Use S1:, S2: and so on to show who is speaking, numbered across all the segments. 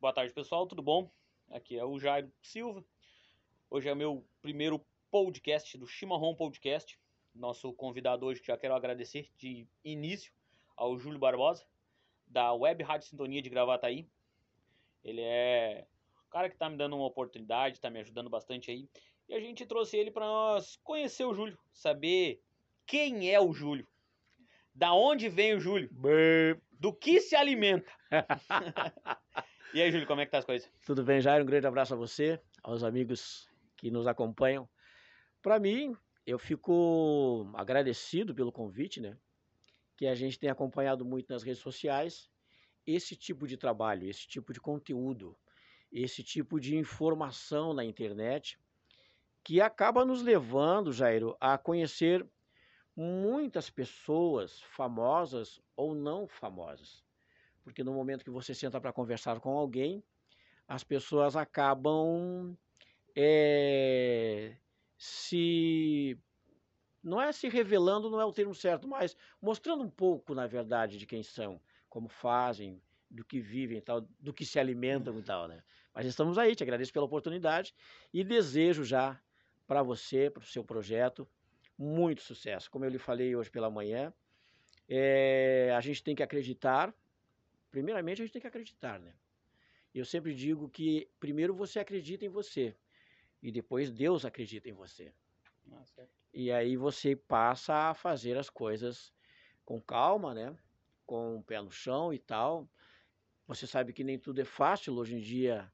S1: Boa tarde, pessoal, tudo bom? Aqui é o Jairo Silva. Hoje é meu primeiro podcast do Chimarrão Podcast. Nosso convidado hoje, já quero agradecer de início ao Júlio Barbosa, da Web Rádio Sintonia de Gravataí. Ele é o cara que está me dando uma oportunidade, está me ajudando bastante aí. E a gente trouxe ele para nós conhecer o Júlio, saber quem é o Júlio, da onde vem o Júlio, do que se alimenta. e aí, Júlio, como é que tá as coisas?
S2: Tudo bem, Jair? Um grande abraço a você, aos amigos que nos acompanham. Para mim, eu fico agradecido pelo convite, né? Que a gente tem acompanhado muito nas redes sociais esse tipo de trabalho, esse tipo de conteúdo, esse tipo de informação na internet que acaba nos levando, Jairo, a conhecer muitas pessoas famosas ou não famosas. Porque no momento que você senta para conversar com alguém, as pessoas acabam é, se. Não é se revelando, não é o termo certo, mas mostrando um pouco, na verdade, de quem são, como fazem, do que vivem, tal, do que se alimentam e tal, né? Mas estamos aí, te agradeço pela oportunidade e desejo já para você, para o seu projeto, muito sucesso. Como eu lhe falei hoje pela manhã, é, a gente tem que acreditar. Primeiramente, a gente tem que acreditar, né? Eu sempre digo que primeiro você acredita em você e depois Deus acredita em você. Ah, e aí você passa a fazer as coisas com calma, né? Com o pé no chão e tal. Você sabe que nem tudo é fácil hoje em dia.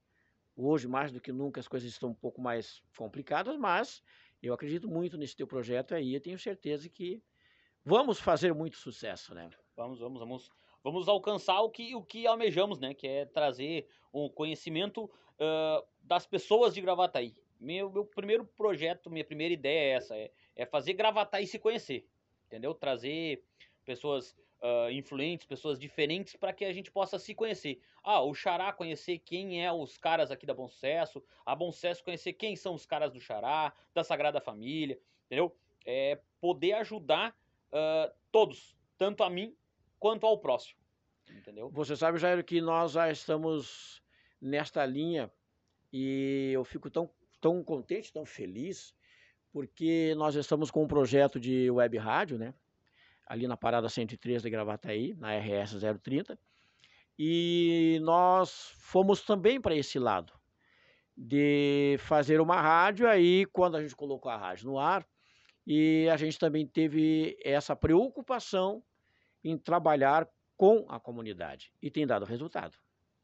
S2: Hoje, mais do que nunca, as coisas estão um pouco mais complicadas, mas eu acredito muito nesse teu projeto aí, eu tenho certeza que vamos fazer muito sucesso, né?
S1: Vamos, vamos, vamos, vamos alcançar o que, o que almejamos, né? Que é trazer o conhecimento uh, das pessoas de Gravataí. Meu, meu primeiro projeto, minha primeira ideia é essa, é, é fazer Gravataí se conhecer, entendeu? Trazer pessoas uh, influentes, pessoas diferentes, para que a gente possa se conhecer. Ah, o Xará conhecer quem é os caras aqui da Bom Sucesso, a Bom Sucesso conhecer quem são os caras do Xará, da Sagrada Família, entendeu? É poder ajudar uh, todos, tanto a mim quanto ao próximo, entendeu?
S2: Você sabe, Jair, que nós já estamos nesta linha e eu fico tão, tão contente, tão feliz, porque nós estamos com um projeto de web rádio, né? ali na parada 103 de Gravataí, na RS 030. E nós fomos também para esse lado de fazer uma rádio aí quando a gente colocou a rádio no ar e a gente também teve essa preocupação em trabalhar com a comunidade e tem dado resultado.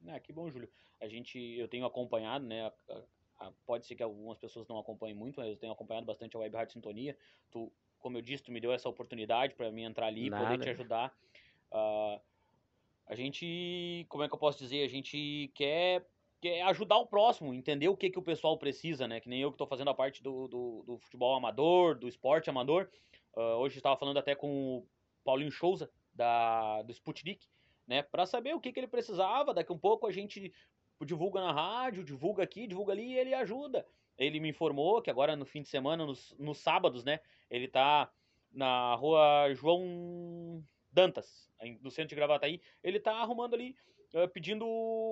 S1: Ah, que bom, Júlio. A gente, eu tenho acompanhado, né? A, a, pode ser que algumas pessoas não acompanhem muito, mas eu tenho acompanhado bastante a Web Rádio Sintonia. Tu como eu disse, tu me deu essa oportunidade para mim entrar ali e poder te ajudar. Uh, a gente, como é que eu posso dizer? A gente quer, quer ajudar o próximo, entender o que, que o pessoal precisa, né? Que nem eu que estou fazendo a parte do, do, do, futebol amador, do esporte amador. Uh, hoje estava falando até com o Paulinho Souza, da, do Sputnik, né? Para saber o que, que ele precisava. Daqui um pouco a gente divulga na rádio, divulga aqui, divulga ali e ele ajuda ele me informou que agora no fim de semana, nos, nos sábados, né, ele tá na rua João Dantas, no centro de Gravataí, ele tá arrumando ali, uh, pedindo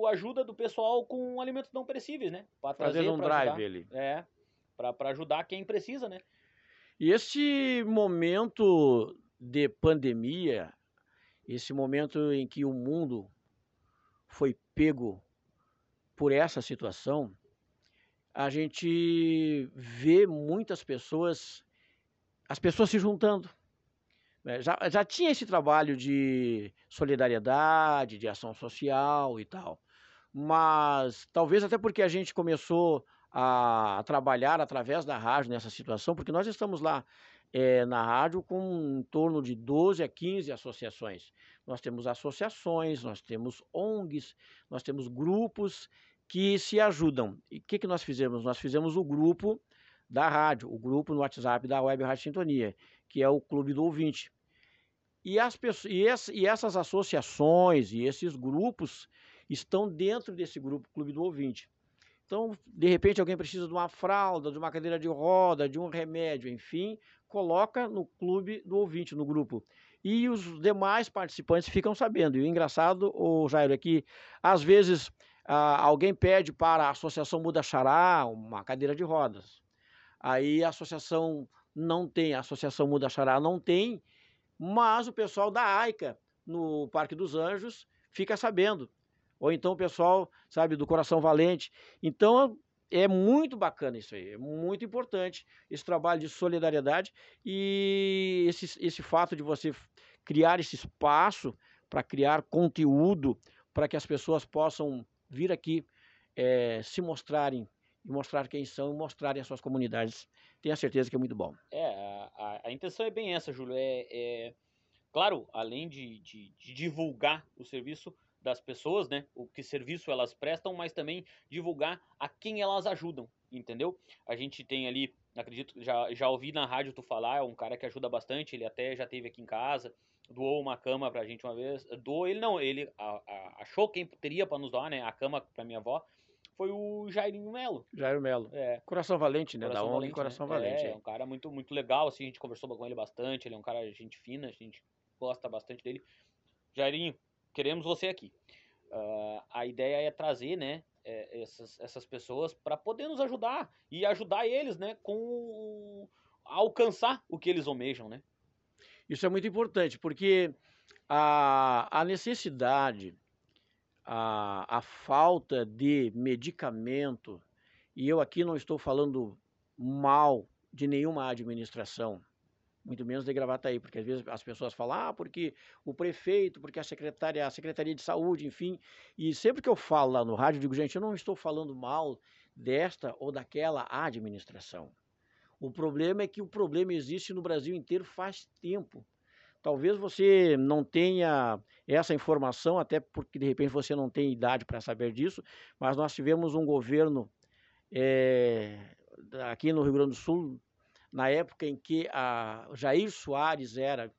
S1: ajuda do pessoal com alimentos não perecíveis, né?
S2: Pra trazer, Fazendo um drive
S1: ajudar,
S2: ele.
S1: É, para ajudar quem precisa, né?
S2: E esse momento de pandemia, esse momento em que o mundo foi pego por essa situação, a gente vê muitas pessoas, as pessoas se juntando. Né? Já, já tinha esse trabalho de solidariedade, de ação social e tal, mas talvez até porque a gente começou a, a trabalhar através da rádio nessa situação, porque nós estamos lá é, na rádio com em torno de 12 a 15 associações. Nós temos associações, nós temos ONGs, nós temos grupos que se ajudam. E o que, que nós fizemos? Nós fizemos o grupo da rádio, o grupo no WhatsApp da Web Rádio Sintonia, que é o Clube do Ouvinte. E, as pessoas, e, e essas associações e esses grupos estão dentro desse grupo Clube do Ouvinte. Então, de repente, alguém precisa de uma fralda, de uma cadeira de roda, de um remédio, enfim, coloca no clube do ouvinte, no grupo. E os demais participantes ficam sabendo. E o engraçado, o Jairo, é que às vezes ah, alguém pede para a Associação Muda Xará uma cadeira de rodas. Aí a associação não tem, a Associação Muda Xará não tem, mas o pessoal da AICA, no Parque dos Anjos, fica sabendo. Ou então o pessoal, sabe, do Coração Valente. Então é muito bacana isso aí, é muito importante esse trabalho de solidariedade e esse, esse fato de você criar esse espaço para criar conteúdo para que as pessoas possam vir aqui é, se mostrarem e mostrar quem são e mostrarem as suas comunidades. Tenho a certeza que é muito bom.
S1: É, a, a, intenção é bem essa, Júlio. É, é claro, além de, de, de, divulgar o serviço das pessoas, né? O que serviço elas prestam, mas também divulgar a quem elas ajudam, entendeu? A gente tem ali, acredito, já, já ouvi na rádio tu falar, é um cara que ajuda bastante, ele até já teve aqui em casa, doou uma cama pra gente uma vez. Doou ele não, ele a, a, achou quem teria para nos doar, né? A cama pra minha avó. Foi o Jairinho Melo.
S2: Jairo Melo.
S1: É.
S2: Coração Valente, né?
S1: Coração
S2: da ONG
S1: Valente,
S2: Coração
S1: né?
S2: Valente.
S1: É, é um cara muito, muito legal, assim, a gente conversou com ele bastante, ele é um cara gente fina, a gente gosta bastante dele. Jairinho, queremos você aqui. Uh, a ideia é trazer, né, é, essas, essas pessoas para poder nos ajudar e ajudar eles, né, com a alcançar o que eles almejam, né?
S2: Isso é muito importante, porque a, a necessidade, a, a falta de medicamento, e eu aqui não estou falando mal de nenhuma administração, muito menos de Gravataí, porque às vezes as pessoas falam, ah, porque o prefeito, porque a secretária, a Secretaria de Saúde, enfim, e sempre que eu falo lá no rádio, eu digo, gente, eu não estou falando mal desta ou daquela administração. O problema é que o problema existe no Brasil inteiro faz tempo. Talvez você não tenha essa informação, até porque de repente você não tem idade para saber disso, mas nós tivemos um governo é, aqui no Rio Grande do Sul, na época em que a Jair Soares era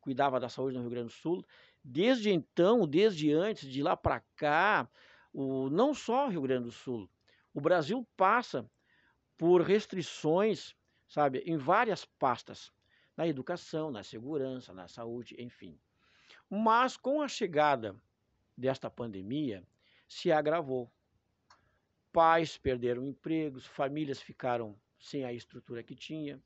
S2: cuidava da saúde no Rio Grande do Sul. Desde então, desde antes de lá para cá, o, não só o Rio Grande do Sul, o Brasil passa por restrições, sabe, em várias pastas na educação, na segurança, na saúde, enfim. Mas com a chegada desta pandemia, se agravou. Pais perderam empregos, famílias ficaram sem a estrutura que tinha,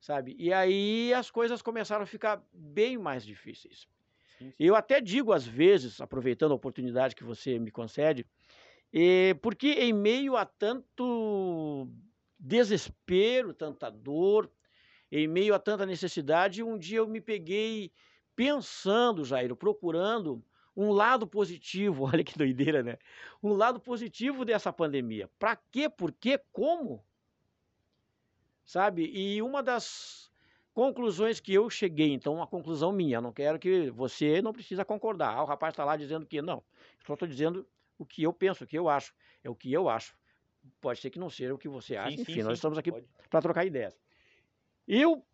S2: sabe? E aí as coisas começaram a ficar bem mais difíceis. Sim, sim. Eu até digo às vezes, aproveitando a oportunidade que você me concede, porque em meio a tanto desespero, tanta dor, em meio a tanta necessidade, um dia eu me peguei pensando, Jair, procurando um lado positivo, olha que doideira, né? Um lado positivo dessa pandemia. Para quê? Por quê? Como? Sabe? E uma das conclusões que eu cheguei, então, uma conclusão minha, não quero que você não precisa concordar. Ah, o rapaz está lá dizendo que não. Só estou dizendo o que eu penso, o que eu acho. É o que eu acho. Pode ser que não seja o que você acha. Sim, Enfim, sim, nós sim, estamos aqui para trocar ideias. Eu,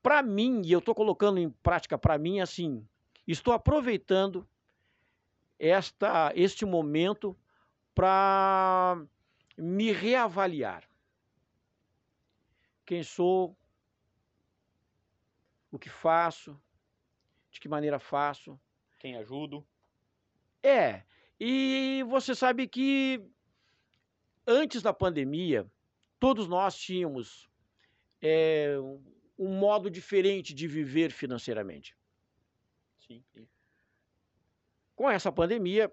S2: para mim, e eu estou colocando em prática para mim, assim, estou aproveitando esta, este momento para me reavaliar. Quem sou, o que faço, de que maneira faço.
S1: Quem ajudo.
S2: É, e você sabe que antes da pandemia, todos nós tínhamos é, um modo diferente de viver financeiramente.
S1: Sim, sim.
S2: Com essa pandemia,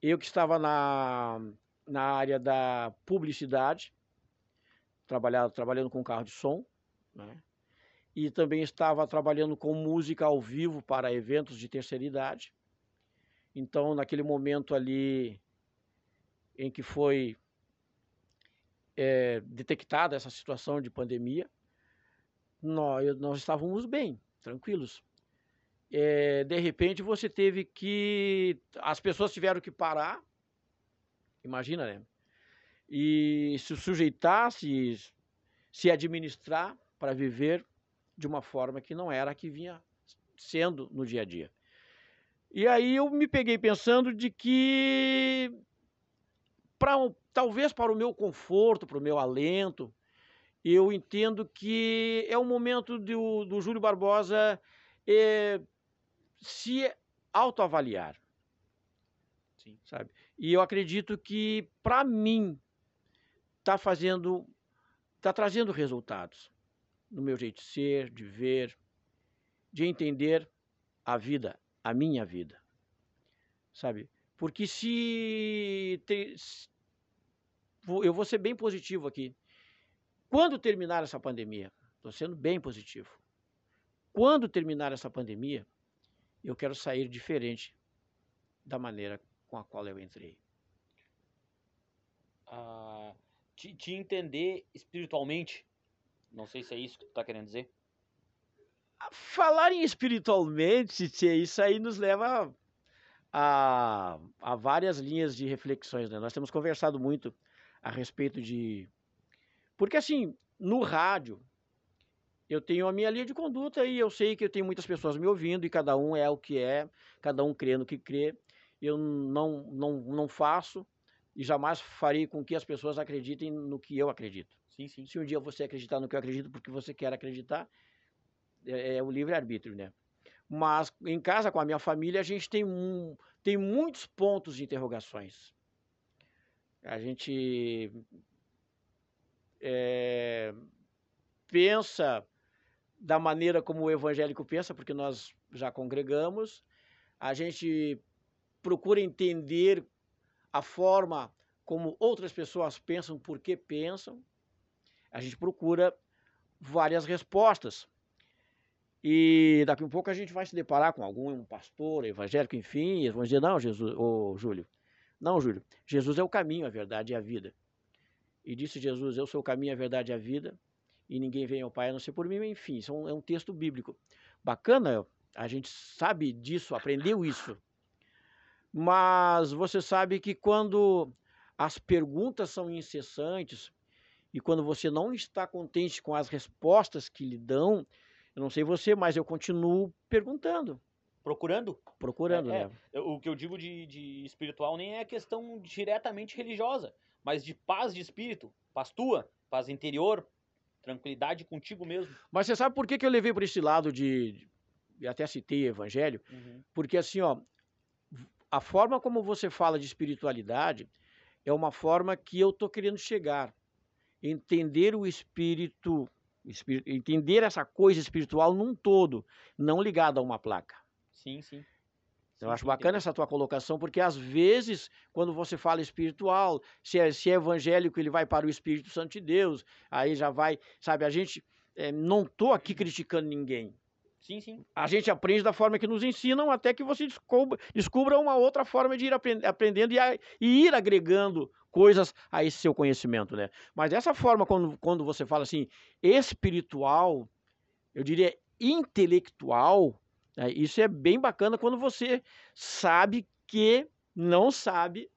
S2: eu que estava na, na área da publicidade, trabalhado, trabalhando com carro de som, né? e também estava trabalhando com música ao vivo para eventos de terceira idade. Então, naquele momento ali em que foi é, detectada essa situação de pandemia, nós, nós estávamos bem, tranquilos. É, de repente você teve que. As pessoas tiveram que parar, imagina, né? E se sujeitar, se, se administrar para viver de uma forma que não era a que vinha sendo no dia a dia. E aí eu me peguei pensando de que para talvez para o meu conforto, para o meu alento, eu entendo que é o momento do, do Júlio Barbosa é, se autoavaliar. Sim. Sabe? E eu acredito que, para mim, está fazendo, está trazendo resultados no meu jeito de ser, de ver, de entender a vida, a minha vida. Sabe? Porque se, te, se eu vou ser bem positivo aqui. Quando terminar essa pandemia, estou sendo bem positivo. Quando terminar essa pandemia, eu quero sair diferente da maneira com a qual eu entrei.
S1: Ah, te, te entender espiritualmente, não sei se é isso que tu está querendo dizer.
S2: Falar em espiritualmente, isso aí nos leva a, a várias linhas de reflexões. Né? Nós temos conversado muito a respeito de. Porque assim, no rádio, eu tenho a minha linha de conduta e eu sei que eu tenho muitas pessoas me ouvindo e cada um é o que é, cada um crê no que crê. Eu não, não, não faço e jamais farei com que as pessoas acreditem no que eu acredito.
S1: Sim, sim.
S2: Se um dia você acreditar no que eu acredito porque você quer acreditar, é, é o livre-arbítrio, né? Mas em casa, com a minha família, a gente tem, um, tem muitos pontos de interrogações. A gente é, pensa da maneira como o evangélico pensa, porque nós já congregamos, a gente procura entender a forma como outras pessoas pensam, por que pensam, a gente procura várias respostas. E daqui a um pouco a gente vai se deparar com algum pastor evangélico, enfim, e vão dizer, não, Jesus, ô Júlio, não, Júlio, Jesus é o caminho, a verdade e a vida. E disse Jesus, eu sou o caminho, a verdade e a vida, e ninguém vem ao Pai a não ser por mim, enfim, é um, é um texto bíblico. Bacana, a gente sabe disso, aprendeu isso. Mas você sabe que quando as perguntas são incessantes, e quando você não está contente com as respostas que lhe dão, eu não sei você, mas eu continuo perguntando.
S1: Procurando?
S2: Procurando,
S1: é,
S2: né?
S1: É, o que eu digo de, de espiritual nem é questão diretamente religiosa, mas de paz de espírito, paz tua, paz interior, tranquilidade contigo mesmo.
S2: Mas você sabe por que, que eu levei para esse lado de, de até citei evangelho? Uhum. Porque assim, ó, a forma como você fala de espiritualidade é uma forma que eu tô querendo chegar entender o espírito, espírito, entender essa coisa espiritual num todo, não ligado a uma placa.
S1: Sim, sim.
S2: Então, eu acho bacana essa tua colocação, porque às vezes, quando você fala espiritual, se é, se é evangélico, ele vai para o Espírito Santo de Deus, aí já vai, sabe, a gente, é, não estou aqui criticando ninguém.
S1: Sim, sim.
S2: A gente aprende da forma que nos ensinam até que você descubra, descubra uma outra forma de ir aprendendo e, a, e ir agregando coisas a esse seu conhecimento, né? Mas dessa forma, quando, quando você fala assim, espiritual, eu diria intelectual, né? isso é bem bacana quando você sabe que não sabe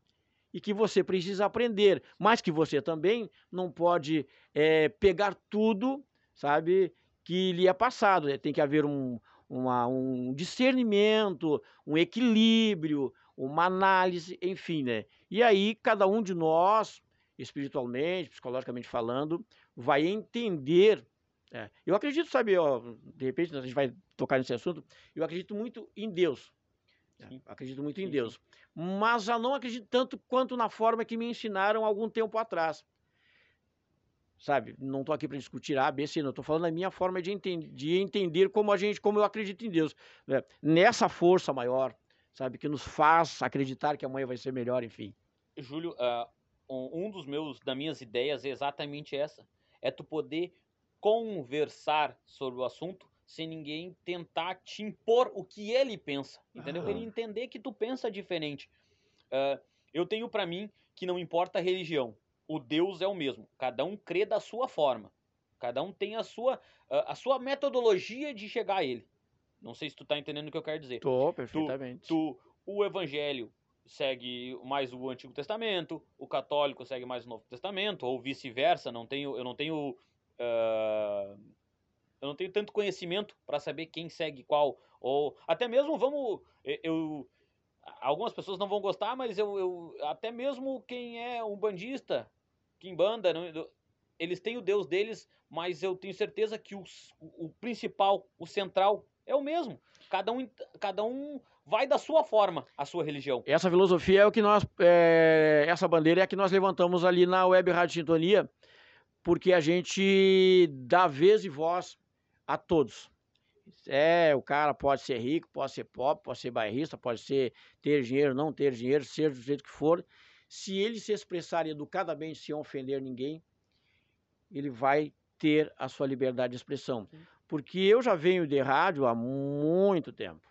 S2: e que você precisa aprender, mas que você também não pode é, pegar tudo, sabe, que lhe é passado. Né? Tem que haver um, uma, um discernimento, um equilíbrio, uma análise, enfim, né? E aí cada um de nós, espiritualmente, psicologicamente falando, vai entender. É, eu acredito, sabe, ó, de repente a gente vai tocar nesse assunto, eu acredito muito em Deus. Acredito muito em sim, Deus. Mas já não acredito tanto quanto na forma que me ensinaram algum tempo atrás sabe? Não estou aqui para discutir A, B, C, não. Estou falando da minha forma de, entender, de entender como a gente, como eu acredito em Deus. Né? Nessa força maior, sabe? Que nos faz acreditar que amanhã vai ser melhor, enfim.
S1: Júlio, uh, um dos meus, das minhas ideias é exatamente essa. É tu poder conversar sobre o assunto sem ninguém tentar te impor o que ele pensa, entendeu? Uhum. Ele entender que tu pensa diferente. Uh, eu tenho para mim que não importa a religião, o Deus é o mesmo. Cada um crê da sua forma. Cada um tem a sua, a sua metodologia de chegar a ele. Não sei se tu tá entendendo o que eu quero dizer.
S2: Tô, perfeitamente.
S1: Tu, tu, o evangelho segue mais o Antigo Testamento, o católico segue mais o Novo Testamento, ou vice-versa. Não tenho, eu não tenho, uh, eu não tenho tanto conhecimento para saber quem segue qual. Ou até mesmo vamos, eu, algumas pessoas não vão gostar, mas eu, eu até mesmo quem é um bandista Kimbanda, eles têm o deus deles, mas eu tenho certeza que o, o principal, o central, é o mesmo. Cada um, cada um vai da sua forma a sua religião.
S2: Essa filosofia é o que nós, é, essa bandeira é a que nós levantamos ali na Web Rádio Sintonia, porque a gente dá vez e voz a todos. É, o cara pode ser rico, pode ser pobre, pode ser bairrista, pode ser ter dinheiro, não ter dinheiro, ser do jeito que for. Se ele se expressar educadamente sem ofender ninguém, ele vai ter a sua liberdade de expressão. Porque eu já venho de rádio há muito tempo.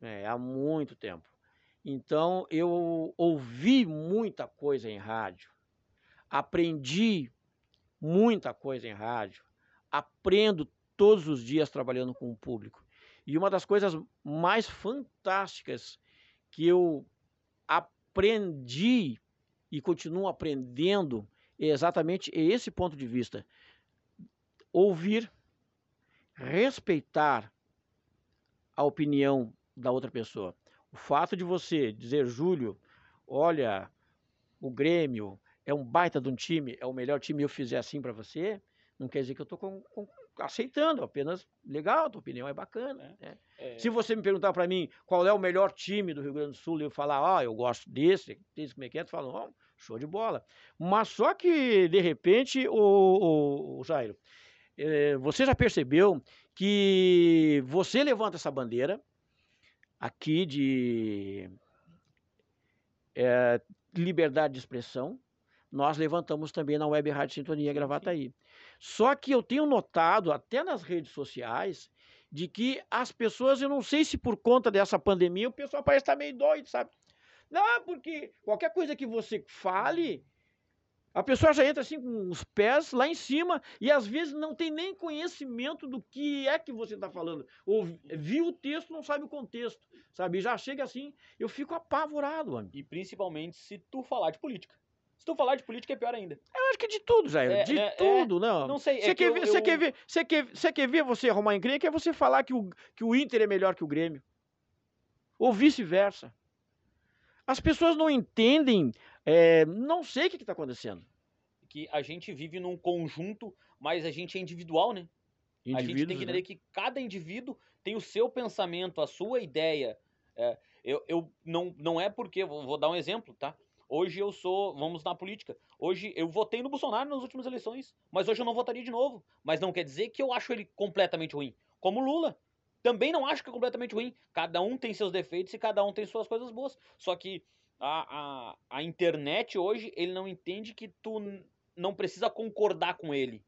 S2: É, há muito tempo. Então eu ouvi muita coisa em rádio, aprendi muita coisa em rádio, aprendo todos os dias trabalhando com o público. E uma das coisas mais fantásticas que eu aprendi e continuo aprendendo é exatamente esse ponto de vista. Ouvir, respeitar a opinião da outra pessoa. O fato de você dizer, Júlio, olha, o Grêmio é um baita de um time, é o melhor time, eu fizer assim para você, não quer dizer que eu estou aceitando, apenas legal, a tua opinião é bacana. É, né? é... Se você me perguntar para mim qual é o melhor time do Rio Grande do Sul eu falar, ó, oh, eu gosto desse, desse como é que é, tu fala, ó, oh, show de bola. Mas só que, de repente, o, o, o Jairo, é, você já percebeu que você levanta essa bandeira aqui de é, liberdade de expressão, nós levantamos também na Web Rádio Sintonia Gravataí. Só que eu tenho notado, até nas redes sociais, de que as pessoas, eu não sei se por conta dessa pandemia, o pessoal parece estar meio doido, sabe? Não, porque qualquer coisa que você fale, a pessoa já entra assim com os pés lá em cima e às vezes não tem nem conhecimento do que é que você está falando. Ou viu o texto, não sabe o contexto, sabe? Já chega assim, eu fico apavorado, amigo.
S1: E principalmente se tu falar de política. Se tu falar de política é pior ainda.
S2: Eu acho que de tudo, Jair. É, de é, tudo, é, não.
S1: Não sei.
S2: Você
S1: é
S2: quer, ver, eu... quer ver, você quer, você quer ver você arrumar encrenca é você falar que o, que o Inter é melhor que o Grêmio. Ou vice-versa. As pessoas não entendem, é, não sei o que está acontecendo.
S1: Que a gente vive num conjunto, mas a gente é individual, né? a gente tem que entender né? que cada indivíduo tem o seu pensamento, a sua ideia. É, eu, eu não, não é porque, vou, vou dar um exemplo, tá? Hoje eu sou, vamos na política. Hoje eu votei no Bolsonaro nas últimas eleições, mas hoje eu não votaria de novo. Mas não quer dizer que eu acho ele completamente ruim. Como Lula. Também não acho que é completamente ruim. Cada um tem seus defeitos e cada um tem suas coisas boas. Só que a, a, a internet hoje, ele não entende que tu não precisa concordar com ele.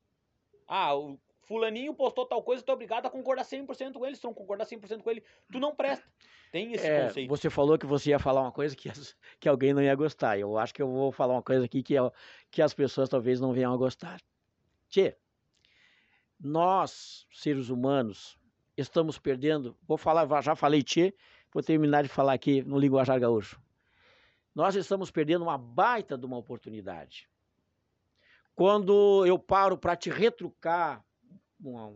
S1: Ah, o fulaninho postou tal coisa, tu é obrigado a concordar 100% com ele. Se tu não concordar 100% com ele, tu não presta. Tem esse é, conceito.
S2: Você falou que você ia falar uma coisa que, que alguém não ia gostar. Eu acho que eu vou falar uma coisa aqui que, é, que as pessoas talvez não venham a gostar. Tchê, nós, seres humanos, estamos perdendo. Vou falar, já falei tchê, vou terminar de falar aqui no linguajar gaúcho. Nós estamos perdendo uma baita de uma oportunidade. Quando eu paro para te retrucar uma,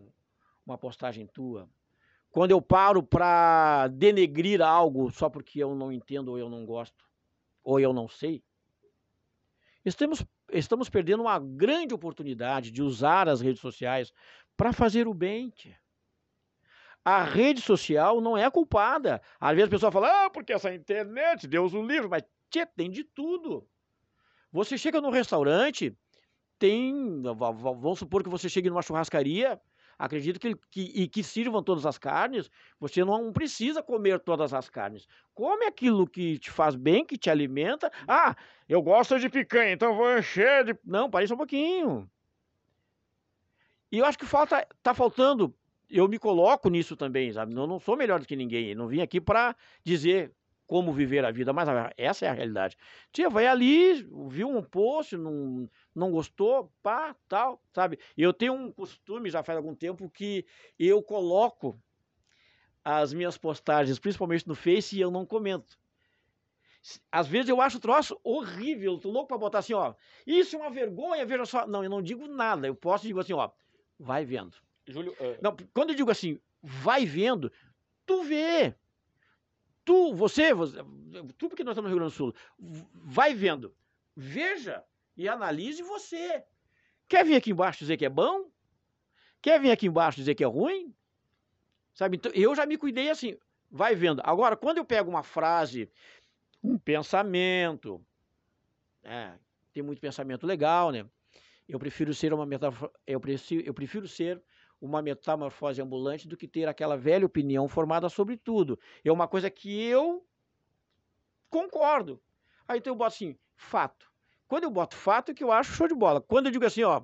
S2: uma postagem tua, quando eu paro para denegrir algo só porque eu não entendo ou eu não gosto, ou eu não sei, estamos, estamos perdendo uma grande oportunidade de usar as redes sociais para fazer o bem. Tia. A rede social não é culpada. Às vezes a pessoa fala, ah, porque essa internet, Deus o livre, mas tia, tem de tudo. Você chega num restaurante, tem, vamos supor que você chegue numa churrascaria, acredito que, que, e que sirvam todas as carnes, você não precisa comer todas as carnes. Come aquilo que te faz bem, que te alimenta. Ah, eu gosto de picanha, então vou encher de. Não, parece um pouquinho. E eu acho que falta, tá faltando. Eu me coloco nisso também, sabe? Eu não sou melhor do que ninguém. Eu não vim aqui para dizer como viver a vida, mas essa é a realidade. Tia, vai ali, viu um post, não, não gostou, pá, tal, sabe? Eu tenho um costume, já faz algum tempo, que eu coloco as minhas postagens, principalmente no Face, e eu não comento. Às vezes eu acho o troço horrível, tô louco para botar assim, ó, isso é uma vergonha, veja só. Não, eu não digo nada, eu posso dizer assim, ó, vai vendo.
S1: Júlio, uh...
S2: não, quando eu digo assim, vai vendo, tu vê tu, você, você, tu porque nós estamos no Rio Grande do Sul, vai vendo, veja e analise você. Quer vir aqui embaixo dizer que é bom? Quer vir aqui embaixo dizer que é ruim? Sabe? Então, eu já me cuidei assim, vai vendo. Agora, quando eu pego uma frase, um pensamento, é, tem muito pensamento legal, né? Eu prefiro ser uma metáfora, eu prefiro, eu prefiro ser uma metamorfose ambulante do que ter aquela velha opinião formada sobre tudo. É uma coisa que eu concordo. Aí então eu boto assim, fato. Quando eu boto fato, é que eu acho show de bola. Quando eu digo assim, ó,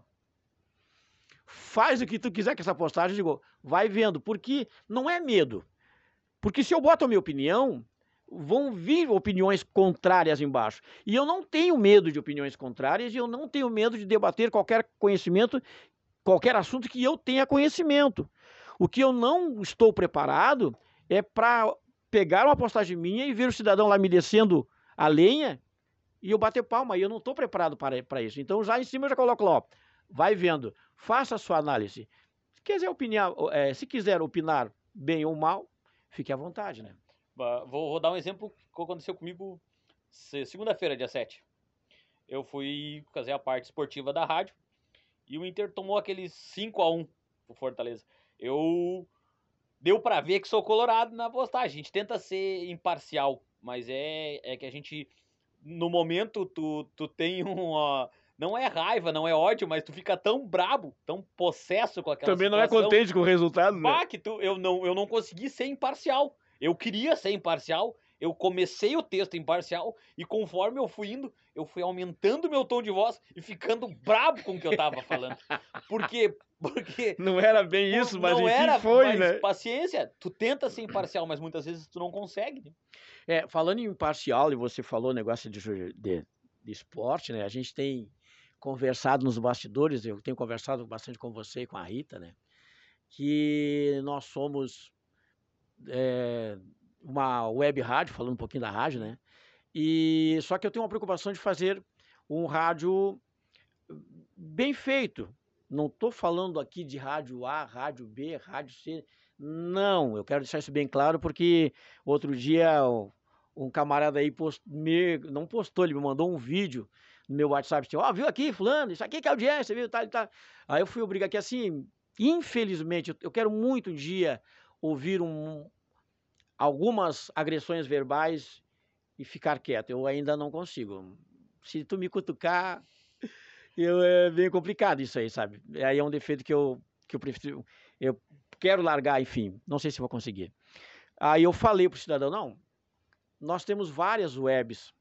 S2: faz o que tu quiser com essa postagem, eu digo, vai vendo, porque não é medo. Porque se eu boto a minha opinião, vão vir opiniões contrárias embaixo. E eu não tenho medo de opiniões contrárias e eu não tenho medo de debater qualquer conhecimento, qualquer assunto que eu tenha conhecimento. O que eu não estou preparado é para pegar uma postagem minha e ver o cidadão lá me descendo a lenha e eu bater palma. E eu não estou preparado para isso. Então, já em cima eu já coloco lá, ó, vai vendo, faça a sua análise. Se quiser opinar, é, se quiser opinar bem ou mal, fique à vontade, né?
S1: Vou, vou dar um exemplo que aconteceu comigo segunda-feira, dia 7. Eu fui fazer a parte esportiva da rádio e o Inter tomou aquele 5 a 1 pro Fortaleza. Eu deu para ver que sou colorado na postagem. A gente tenta ser imparcial, mas é, é que a gente no momento tu, tu tem uma não é raiva, não é ódio, mas tu fica tão brabo, tão possesso com aquela
S2: Também situação, não é contente com o resultado, né?
S1: Bah, que tu, eu não eu não consegui ser imparcial. Eu queria ser imparcial, eu comecei o texto imparcial e conforme eu fui indo, eu fui aumentando meu tom de voz e ficando brabo com o que eu tava falando. Porque porque
S2: não era bem isso, mas não enfim, era, foi, mas, né?
S1: Paciência, tu tenta ser imparcial, mas muitas vezes tu não consegue. Né?
S2: É, falando em imparcial e você falou negócio de, de, de esporte, né? A gente tem conversado nos bastidores, eu tenho conversado bastante com você e com a Rita, né? Que nós somos é, uma web rádio, falando um pouquinho da rádio, né? E só que eu tenho uma preocupação de fazer um rádio bem feito. Não estou falando aqui de rádio A, rádio B, rádio C. Não, eu quero deixar isso bem claro porque outro dia um camarada aí post, me, não postou, ele me mandou um vídeo no meu WhatsApp, ó, oh, viu aqui, fulano, isso aqui que é audiência, viu, tá, tá. Aí eu fui obrigado aqui, assim, infelizmente, eu quero muito um dia ouvir um, algumas agressões verbais e ficar quieto. Eu ainda não consigo. Se tu me cutucar, eu, é bem complicado isso aí, sabe? Aí é um defeito que eu, que eu prefiro. Eu quero largar, enfim, não sei se vou conseguir. Aí eu falei para o cidadão: não, nós temos várias webs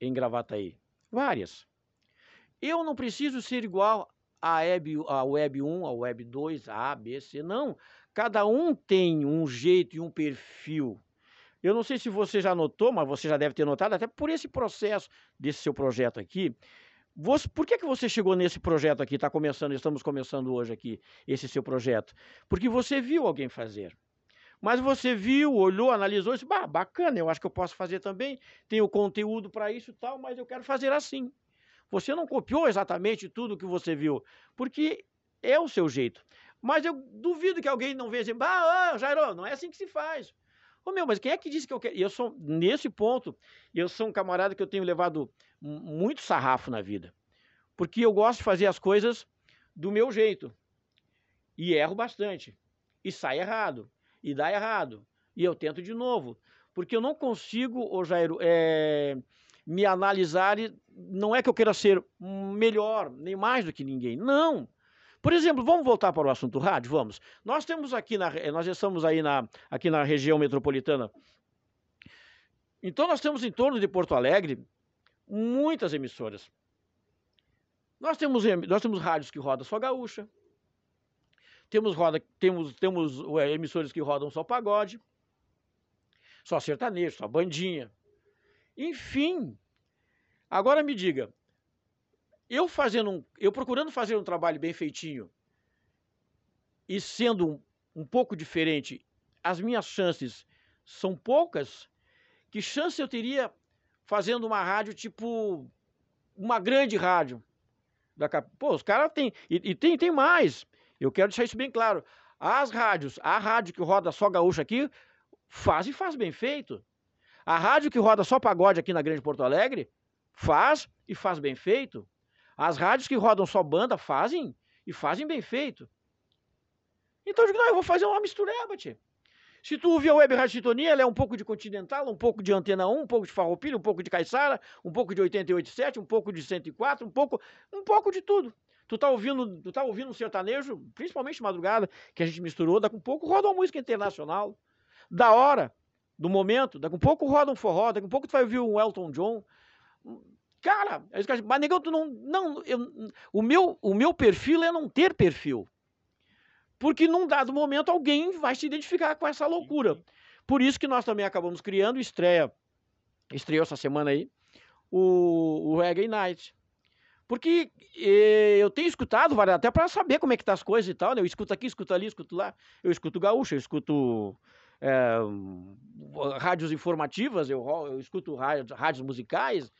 S2: em Gravataí. Várias. Eu não preciso ser igual a web, a web 1, a web 2, A, B, C. Não. Cada um tem um jeito e um perfil. Eu não sei se você já notou, mas você já deve ter notado, até por esse processo desse seu projeto aqui. Você, por que, que você chegou nesse projeto aqui? Está começando, estamos começando hoje aqui, esse seu projeto. Porque você viu alguém fazer. Mas você viu, olhou, analisou e disse, bah, bacana, eu acho que eu posso fazer também, tenho conteúdo para isso e tal, mas eu quero fazer assim. Você não copiou exatamente tudo que você viu, porque é o seu jeito. Mas eu duvido que alguém não veja ah, Jairo, não é assim que se faz. Ô meu, mas quem é que disse que eu quero? Eu sou, nesse ponto, eu sou um camarada que eu tenho levado muito sarrafo na vida. Porque eu gosto de fazer as coisas do meu jeito. E erro bastante. E sai errado. E dá errado. E eu tento de novo. Porque eu não consigo, ô Jairo, é, me analisar e não é que eu queira ser melhor, nem mais do que ninguém. Não. Por exemplo, vamos voltar para o assunto rádio? Vamos. Nós temos aqui na, nós estamos aí na, aqui na região metropolitana. Então nós temos em torno de Porto Alegre muitas emissoras. Nós temos, nós temos rádios que rodam só gaúcha. Temos, roda, temos, temos ué, emissoras que rodam só pagode. Só sertanejo, só bandinha. Enfim, agora me diga, eu fazendo um, eu procurando fazer um trabalho bem feitinho e sendo um, um pouco diferente, as minhas chances são poucas. Que chance eu teria fazendo uma rádio tipo uma grande rádio? Pô, os caras têm. E, e, tem, tem mais. Eu quero deixar isso bem claro. As rádios, a rádio que roda só gaúcha aqui, faz e faz bem feito. A rádio que roda só pagode aqui na Grande Porto Alegre faz e faz bem feito. As rádios que rodam só banda fazem e fazem bem feito. Então eu digo, não, eu vou fazer uma mistureba, tia. Se tu ouvir a Web Rádio Sintonia, ela é um pouco de Continental, um pouco de Antena 1, um pouco de Farroupilha, um pouco de Caiçara, um pouco de 88.7, um pouco de 104, um pouco, um pouco de tudo. Tu tá ouvindo, tu tá ouvindo um sertanejo, principalmente madrugada, que a gente misturou, daqui um pouco roda uma música internacional. Da hora, do momento, daqui um pouco roda um forró, daqui um pouco tu vai ouvir um Elton John. Cara, mas negão, tu não. não eu, o, meu, o meu perfil é não ter perfil. Porque num dado momento alguém vai se identificar com essa loucura. Por isso que nós também acabamos criando, estreia, estreou essa semana aí, o, o Reggae Night. Porque eh, eu tenho escutado, até para saber como é que tá as coisas e tal, né? Eu escuto aqui, escuto ali, escuto lá. Eu escuto gaúcho, eu escuto é, rádios informativas, eu, eu escuto rádios, rádios musicais,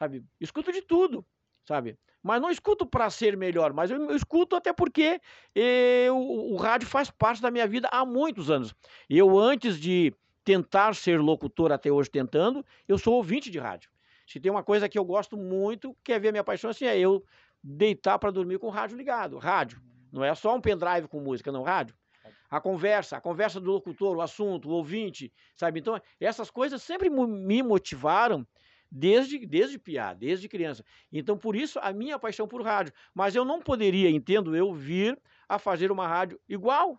S2: sabe? Escuto de tudo, sabe? Mas não escuto para ser melhor, mas eu, eu escuto até porque eu, o rádio faz parte da minha vida há muitos anos. Eu, antes de tentar ser locutor até hoje tentando, eu sou ouvinte de rádio. Se tem uma coisa que eu gosto muito, que é ver minha paixão assim, é eu deitar para dormir com o rádio ligado. Rádio. Não é só um pendrive com música, não, rádio. A conversa, a conversa do locutor, o assunto, o ouvinte, sabe? Então, essas coisas sempre me motivaram desde, desde piar, desde criança. Então, por isso, a minha paixão por rádio. Mas eu não poderia, entendo eu, vir a fazer uma rádio igual,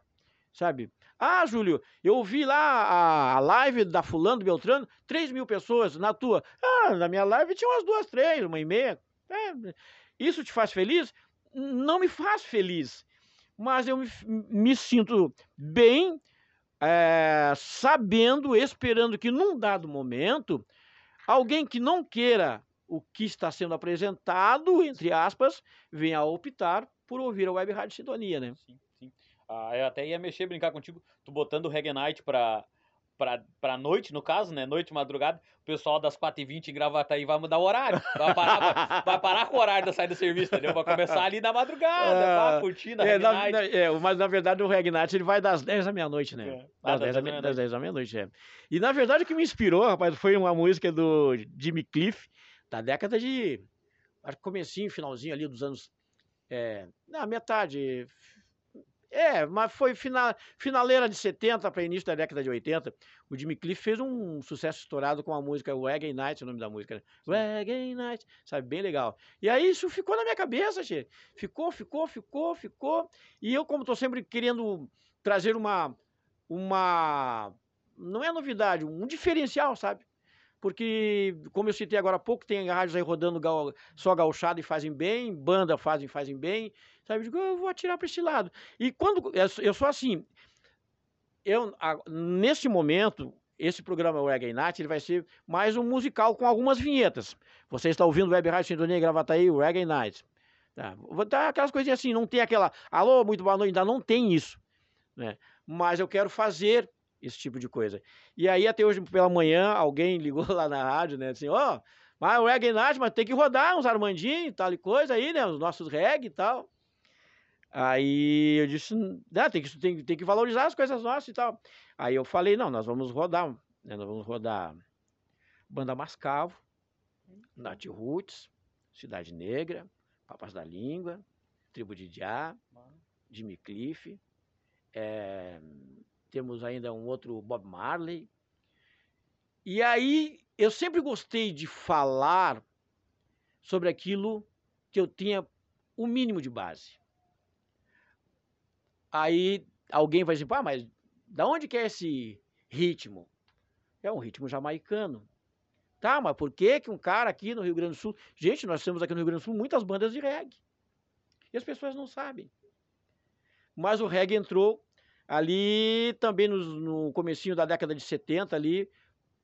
S2: sabe? Ah, Júlio, eu vi lá a, a live da fulano, Beltrano, 3 mil pessoas na tua. Ah, na minha live tinha umas duas, três, uma e meia. É, isso te faz feliz? Não me faz feliz. Mas eu me, me sinto bem é, sabendo, esperando que num dado momento Alguém que não queira o que está sendo apresentado, entre aspas, venha a optar por ouvir a Web Rádio Sintonia, né?
S1: Sim, sim. Ah, eu até ia mexer, brincar contigo, tu botando o Reggae Night para pra, pra noite, no caso, né? Noite, madrugada, o pessoal das 4h20 em Gravataí vai mudar o horário. Vai parar, vai, vai parar com o horário da saída do serviço, entendeu? Vai começar ali na madrugada, é, curtindo a
S2: é, na, na, é, Mas na verdade o Night ele vai das 10 à meia-noite, né? É,
S1: das,
S2: 10 à meia, das 10 à meia-noite, é. E na verdade o que me inspirou, rapaz, foi uma música do Jimmy Cliff, da década de. Acho que comecinho, finalzinho ali dos anos. É, na metade, é, mas foi final, finaleira de 70 para início da década de 80. O Jimmy Cliff fez um sucesso estourado com a música Reggae Night, o nome da música, né? Reggae Night, sabe? Bem legal. E aí isso ficou na minha cabeça, che. Ficou, ficou, ficou, ficou. E eu, como estou sempre querendo trazer uma. uma não é novidade, um diferencial, sabe? Porque, como eu citei agora há pouco, tem rádios aí rodando gal, só gauchado e fazem bem, banda fazem fazem bem, sabe? Eu vou atirar para esse lado. E quando eu sou assim, eu nesse momento, esse programa Reggae Night, ele vai ser mais um musical com algumas vinhetas. Você está ouvindo o Web Rádio Sintonia e o Reggae Night. Tá. Dar aquelas coisinhas assim, não tem aquela, alô, muito boa noite, ainda não tem isso. Né? Mas eu quero fazer esse tipo de coisa. E aí, até hoje pela manhã, alguém ligou lá na rádio, né? Assim, ó, oh, mas o reggae night, mas tem que rodar uns armandinhos e tal e coisa aí, né? Os nossos reggae e tal. Aí eu disse, né, tem, que, tem, tem que valorizar as coisas nossas e tal. Aí eu falei, não, nós vamos rodar, né, nós vamos rodar Banda Mascavo, Nat Roots, Cidade Negra, Papas da Língua, Tribo de Diá, Jimmy Cliff, é, temos ainda um outro Bob Marley. E aí eu sempre gostei de falar sobre aquilo que eu tinha o mínimo de base. Aí alguém vai dizer, ah, mas da onde que é esse ritmo? É um ritmo jamaicano. Tá, mas por que, que um cara aqui no Rio Grande do Sul. Gente, nós temos aqui no Rio Grande do Sul muitas bandas de reggae. E as pessoas não sabem. Mas o reggae entrou ali também no, no comecinho da década de 70 ali,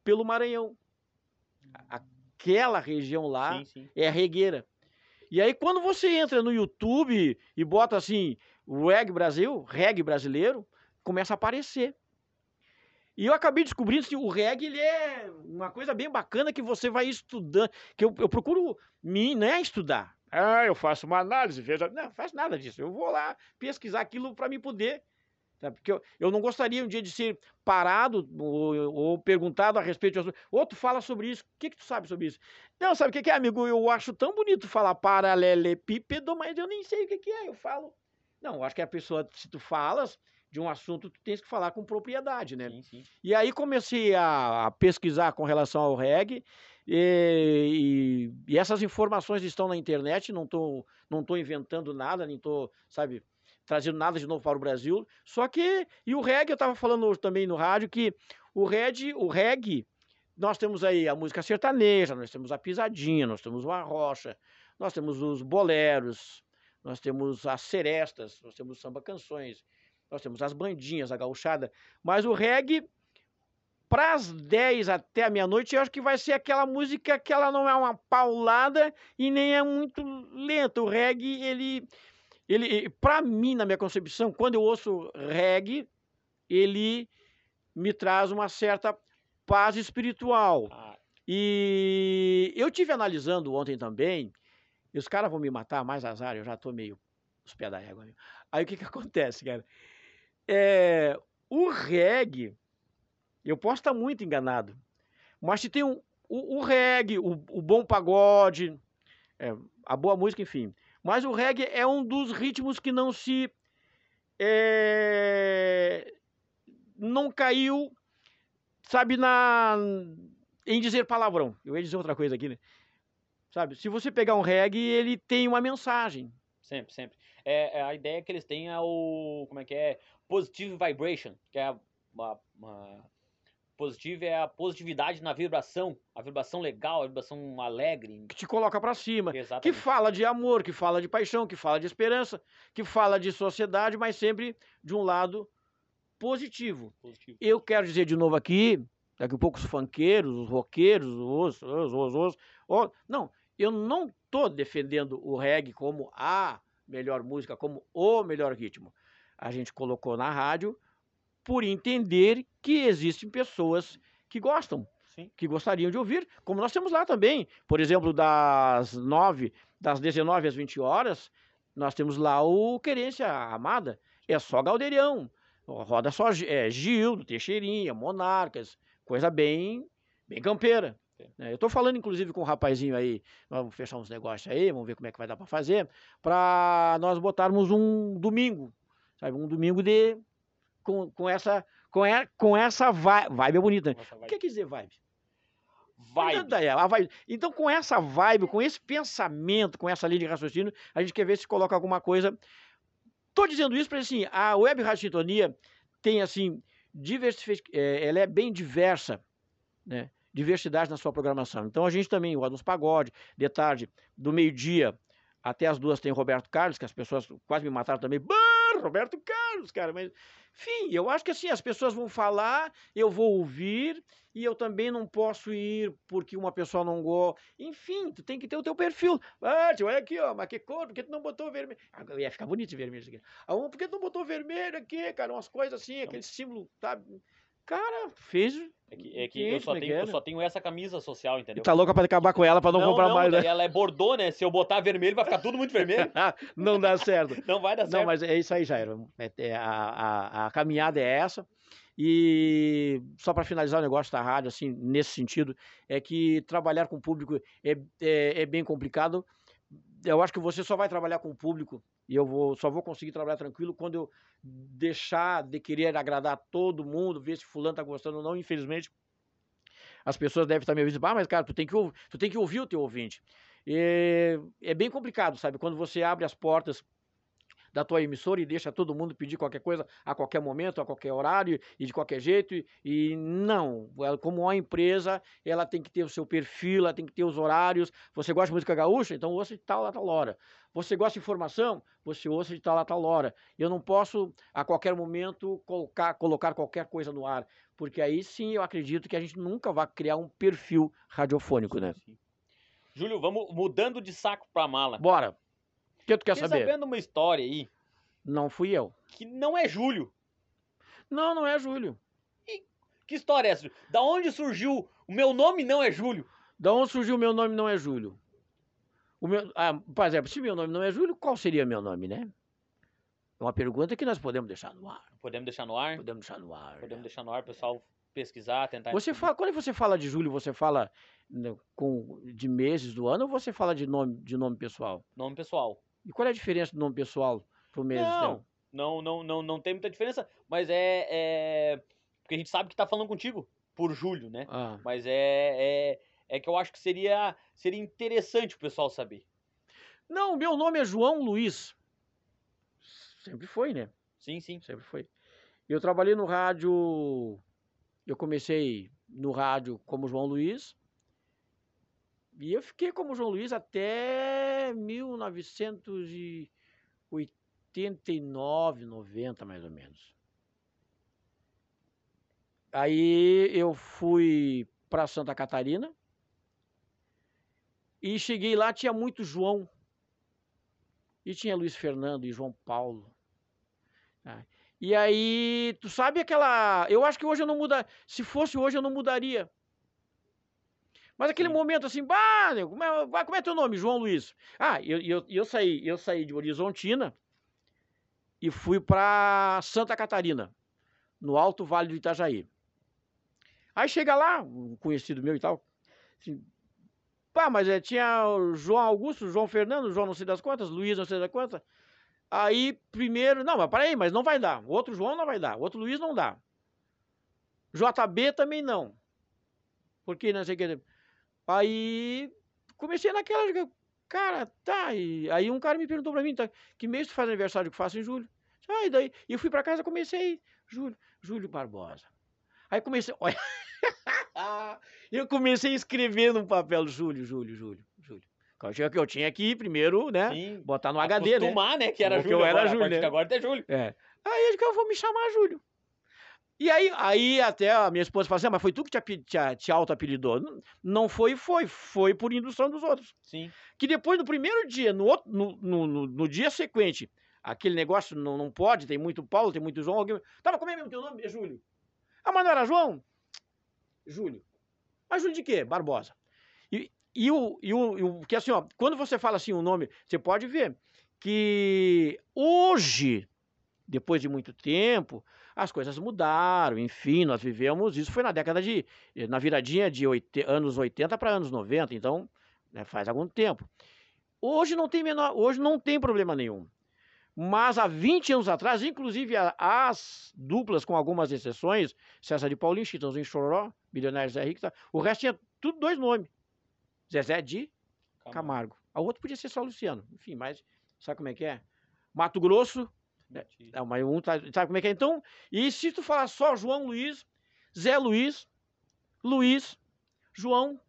S2: pelo Maranhão. Aquela região lá sim, sim. é regueira. E aí quando você entra no YouTube e bota assim, reggae Brasil, reggae brasileiro, começa a aparecer. E eu acabei descobrindo que o reggae ele é uma coisa bem bacana que você vai estudando, que eu, eu procuro me, né, estudar. Ah, eu faço uma análise, veja, não, faço nada disso. Eu vou lá pesquisar aquilo para me poder? Porque eu, eu não gostaria um dia de ser parado ou, ou perguntado a respeito de outro fala sobre isso. O que, que tu sabe sobre isso? Não, sabe o que, que é, amigo? Eu acho tão bonito falar paralelepípedo, mas eu nem sei o que, que é. Eu falo. Não, eu acho que a pessoa, se tu falas, de um assunto, tu tens que falar com propriedade, né?
S1: Sim, sim.
S2: E aí comecei a, a pesquisar com relação ao reggae, e, e, e essas informações estão na internet, não estou não tô inventando nada, nem estou, sabe, trazendo nada de novo para o Brasil. Só que, e o reggae, eu estava falando também no rádio, que o reggae, o reggae, nós temos aí a música sertaneja, nós temos a pisadinha, nós temos o arrocha, nós temos os boleros, nós temos as serestas, nós temos samba canções, nós temos as bandinhas, a gauchada, mas o reggae para as 10 até a meia-noite, eu acho que vai ser aquela música que ela não é uma paulada e nem é muito lenta. O reggae, ele, ele para mim, na minha concepção, quando eu ouço reggae, ele me traz uma certa paz espiritual. Ah. E eu tive analisando ontem também, e os caras vão me matar, mais azar, eu já tô meio os pés da régua. Aí o que que acontece, cara? É, o reggae eu posso estar muito enganado. Mas se tem um, o, o reggae, o, o, bom pagode, é, a boa música, enfim. Mas o reggae é um dos ritmos que não se. É, não caiu, sabe, na, em dizer palavrão. Eu ia dizer outra coisa aqui, né? Sabe, se você pegar um reggae, ele tem uma mensagem.
S1: Sempre, sempre. É, é a ideia que eles têm é o. Como é que é? Positive vibration, que é uma, Positivo é a positividade na vibração, a vibração legal, a vibração alegre.
S2: Que te coloca para cima.
S1: Exatamente.
S2: Que fala de amor, que fala de paixão, que fala de esperança, que fala de sociedade, mas sempre de um lado positivo. positivo. Eu quero dizer de novo aqui, daqui a pouco os funkeiros, os roqueiros, os, os, os, os, os não, eu não tô defendendo o reggae como a melhor música, como o melhor ritmo. A gente colocou na rádio por entender que existem pessoas que gostam, Sim. que gostariam de ouvir, como nós temos lá também. Por exemplo, das 9, das 19 às 20 horas, nós temos lá o Querência Amada, é só Galderião, roda só é, Gildo, Teixeirinha, Monarcas, coisa bem, bem campeira. É, eu estou falando, inclusive, com um rapazinho aí, vamos fechar uns negócios aí, vamos ver como é que vai dar para fazer, para nós botarmos um domingo, sabe, um domingo de com, com essa com, é, com essa vibe, vibe é bonita. Né? O que quer dizer vibe?
S1: Vibe.
S2: vibe. Então, com essa vibe, com esse pensamento, com essa linha de raciocínio, a gente quer ver se coloca alguma coisa. Estou dizendo isso para assim, a Web Rádio Sintonia tem assim, é, ela é bem diversa, né? Diversidade na sua programação. Então a gente também roda uns pagode, de tarde, do meio-dia até as duas tem Roberto Carlos, que as pessoas quase me mataram também. Bah, Roberto Carlos, cara, mas enfim, eu acho que assim, as pessoas vão falar, eu vou ouvir, e eu também não posso ir porque uma pessoa não gosta. Enfim, tu tem que ter o teu perfil. Ah, tio, olha aqui, ó, mas que cor, por que tu não botou vermelho? Ah, ia ficar bonito vermelho isso aqui. Ah, por que tu não botou vermelho aqui, cara? Umas coisas assim, aquele símbolo, sabe? Cara, fez.
S1: É que, é que eu, só tenho, eu só tenho essa camisa social, entendeu? E
S2: tá louca pra acabar com ela pra não, não comprar
S1: não,
S2: mais, né?
S1: Ela é bordô, né? Se eu botar vermelho, vai ficar tudo muito vermelho.
S2: não dá certo.
S1: não vai dar certo. Não,
S2: mas é isso aí, Jairo. É, é, a, a, a caminhada é essa. E só para finalizar o negócio da rádio, assim, nesse sentido, é que trabalhar com o público é, é, é bem complicado. Eu acho que você só vai trabalhar com o público e eu vou, só vou conseguir trabalhar tranquilo quando eu deixar de querer agradar todo mundo, ver se fulano tá gostando ou não. Infelizmente, as pessoas devem estar me ouvindo, ah, mas cara, tu tem que, tu tem que ouvir o teu ouvinte. E é bem complicado, sabe? Quando você abre as portas da tua emissora e deixa todo mundo pedir qualquer coisa a qualquer momento, a qualquer horário e de qualquer jeito. E não, ela, como uma empresa, ela tem que ter o seu perfil, ela tem que ter os horários. Você gosta de música gaúcha? Então ouça de tal a tal hora. Você gosta de informação? Você ouça de tal a tal hora. Eu não posso, a qualquer momento, colocar, colocar qualquer coisa no ar, porque aí sim eu acredito que a gente nunca vai criar um perfil radiofônico, né?
S1: Júlio, vamos mudando de saco para mala.
S2: Bora que tu quer
S1: Fiquei
S2: saber?
S1: sabendo uma história aí.
S2: Não fui eu.
S1: Que não é Júlio.
S2: Não, não é Júlio.
S1: E que história é essa? Da onde surgiu o meu nome não é Júlio?
S2: Da onde surgiu o meu nome não é Júlio? O meu, ah, por exemplo, se meu nome não é Júlio, qual seria meu nome, né? É uma pergunta que nós podemos deixar no ar.
S1: Podemos deixar no ar?
S2: Podemos deixar no ar.
S1: Podemos né? deixar no ar, pessoal pesquisar, tentar.
S2: Você fala, quando você fala de Júlio, você fala né, com, de meses do ano ou você fala de nome, de nome pessoal?
S1: Nome pessoal.
S2: E qual é a diferença do nome pessoal pro mês?
S1: Não, Não, não, não, não tem muita diferença, mas é, é. Porque a gente sabe que tá falando contigo por Júlio, né?
S2: Ah.
S1: Mas é, é, é que eu acho que seria, seria interessante o pessoal saber.
S2: Não, meu nome é João Luiz. Sempre foi, né?
S1: Sim, sim.
S2: Sempre foi. Eu trabalhei no rádio. Eu comecei no rádio como João Luiz. E eu fiquei como João Luiz até 1989, 90 mais ou menos. Aí eu fui para Santa Catarina. E cheguei lá, tinha muito João. E tinha Luiz Fernando e João Paulo. Ah, E aí, tu sabe aquela. Eu acho que hoje eu não mudaria. Se fosse hoje, eu não mudaria. Mas aquele
S1: Sim.
S2: momento assim, bah, como é, como é teu nome? João Luiz. Ah, eu, eu, eu saí, eu saí de Horizontina e fui para Santa Catarina, no Alto Vale do Itajaí. Aí chega lá, um conhecido meu e tal, assim, pá, mas é, tinha o João Augusto, João Fernando, João não sei das quantas, Luiz não sei das quantas. Aí, primeiro, não, mas peraí, mas não vai dar. O outro João não vai dar, o outro Luiz não dá. JB também não. Porque não sei o que. Aí comecei naquela, cara, tá. E aí um cara me perguntou pra mim, tá, que mês tu faz aniversário que eu faço em julho? Ah, e daí? E eu fui pra casa comecei, Júlio, Júlio Barbosa. Aí comecei, olha, eu comecei a escrever num papel, Júlio, Júlio, Júlio, Júlio. Eu tinha que eu tinha que ir primeiro, né?
S1: Sim.
S2: Botar no HD, né?
S1: Acostumar, né? Que era
S2: Porque
S1: Júlio.
S2: eu era
S1: agora,
S2: Júlio, né?
S1: agora é Júlio.
S2: É. Aí eu digo, eu vou me chamar Júlio. E aí, aí até a minha esposa fala assim, "Ah, mas foi tu que te, te, te auto-apelidou. Não- Não foi, foi. Foi por indução dos outros.
S1: Sim.
S2: Que depois, no primeiro dia, no, outro, no, no, no- no dia sequente, aquele negócio não, não pode, tem muito Paulo, tem muito João. Alguém... Tava como é mesmo teu nome? É Júlio. Ah, mas não era João? Júlio. Mas Júlio de quê? Barbosa. E, e, o, e, o, e o. Que assim, ó, quando você fala assim o nome, você pode ver que hoje, depois de muito tempo, as coisas mudaram, enfim, nós vivemos, isso foi na década de, na viradinha de oite- anos 80 para anos 90, então, né, faz algum tempo. Hoje não tem menor, hoje não tem problema nenhum. Mas há 20 anos atrás, inclusive as duplas, com algumas exceções, César de Paulinho, Chitãozinho Chororó, Bilionário Zé Rico, tá? o resto tinha tudo dois nomes. Zezé de Camargo. A outra podia ser só Luciano. Enfim, mas sabe como é que é? Mato Grosso,
S1: Mentira.
S2: não, mas um tá, sabe como é que é? Então, e se tu falar só João Luiz, Zé Luiz, Luiz, João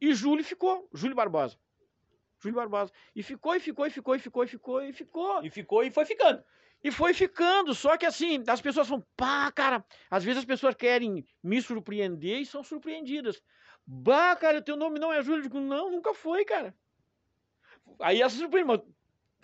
S2: e Júlio ficou, Júlio Barbosa. Júlio Barbosa. E ficou, e ficou, e ficou, e ficou, e ficou, e ficou.
S1: E ficou e foi ficando.
S2: E foi ficando, só que assim, as pessoas falam, pá, cara, às vezes as pessoas querem me surpreender e são surpreendidas. Bah, cara, teu nome não é Júlio? Eu digo, não, nunca foi, cara. Aí surpreendem, mas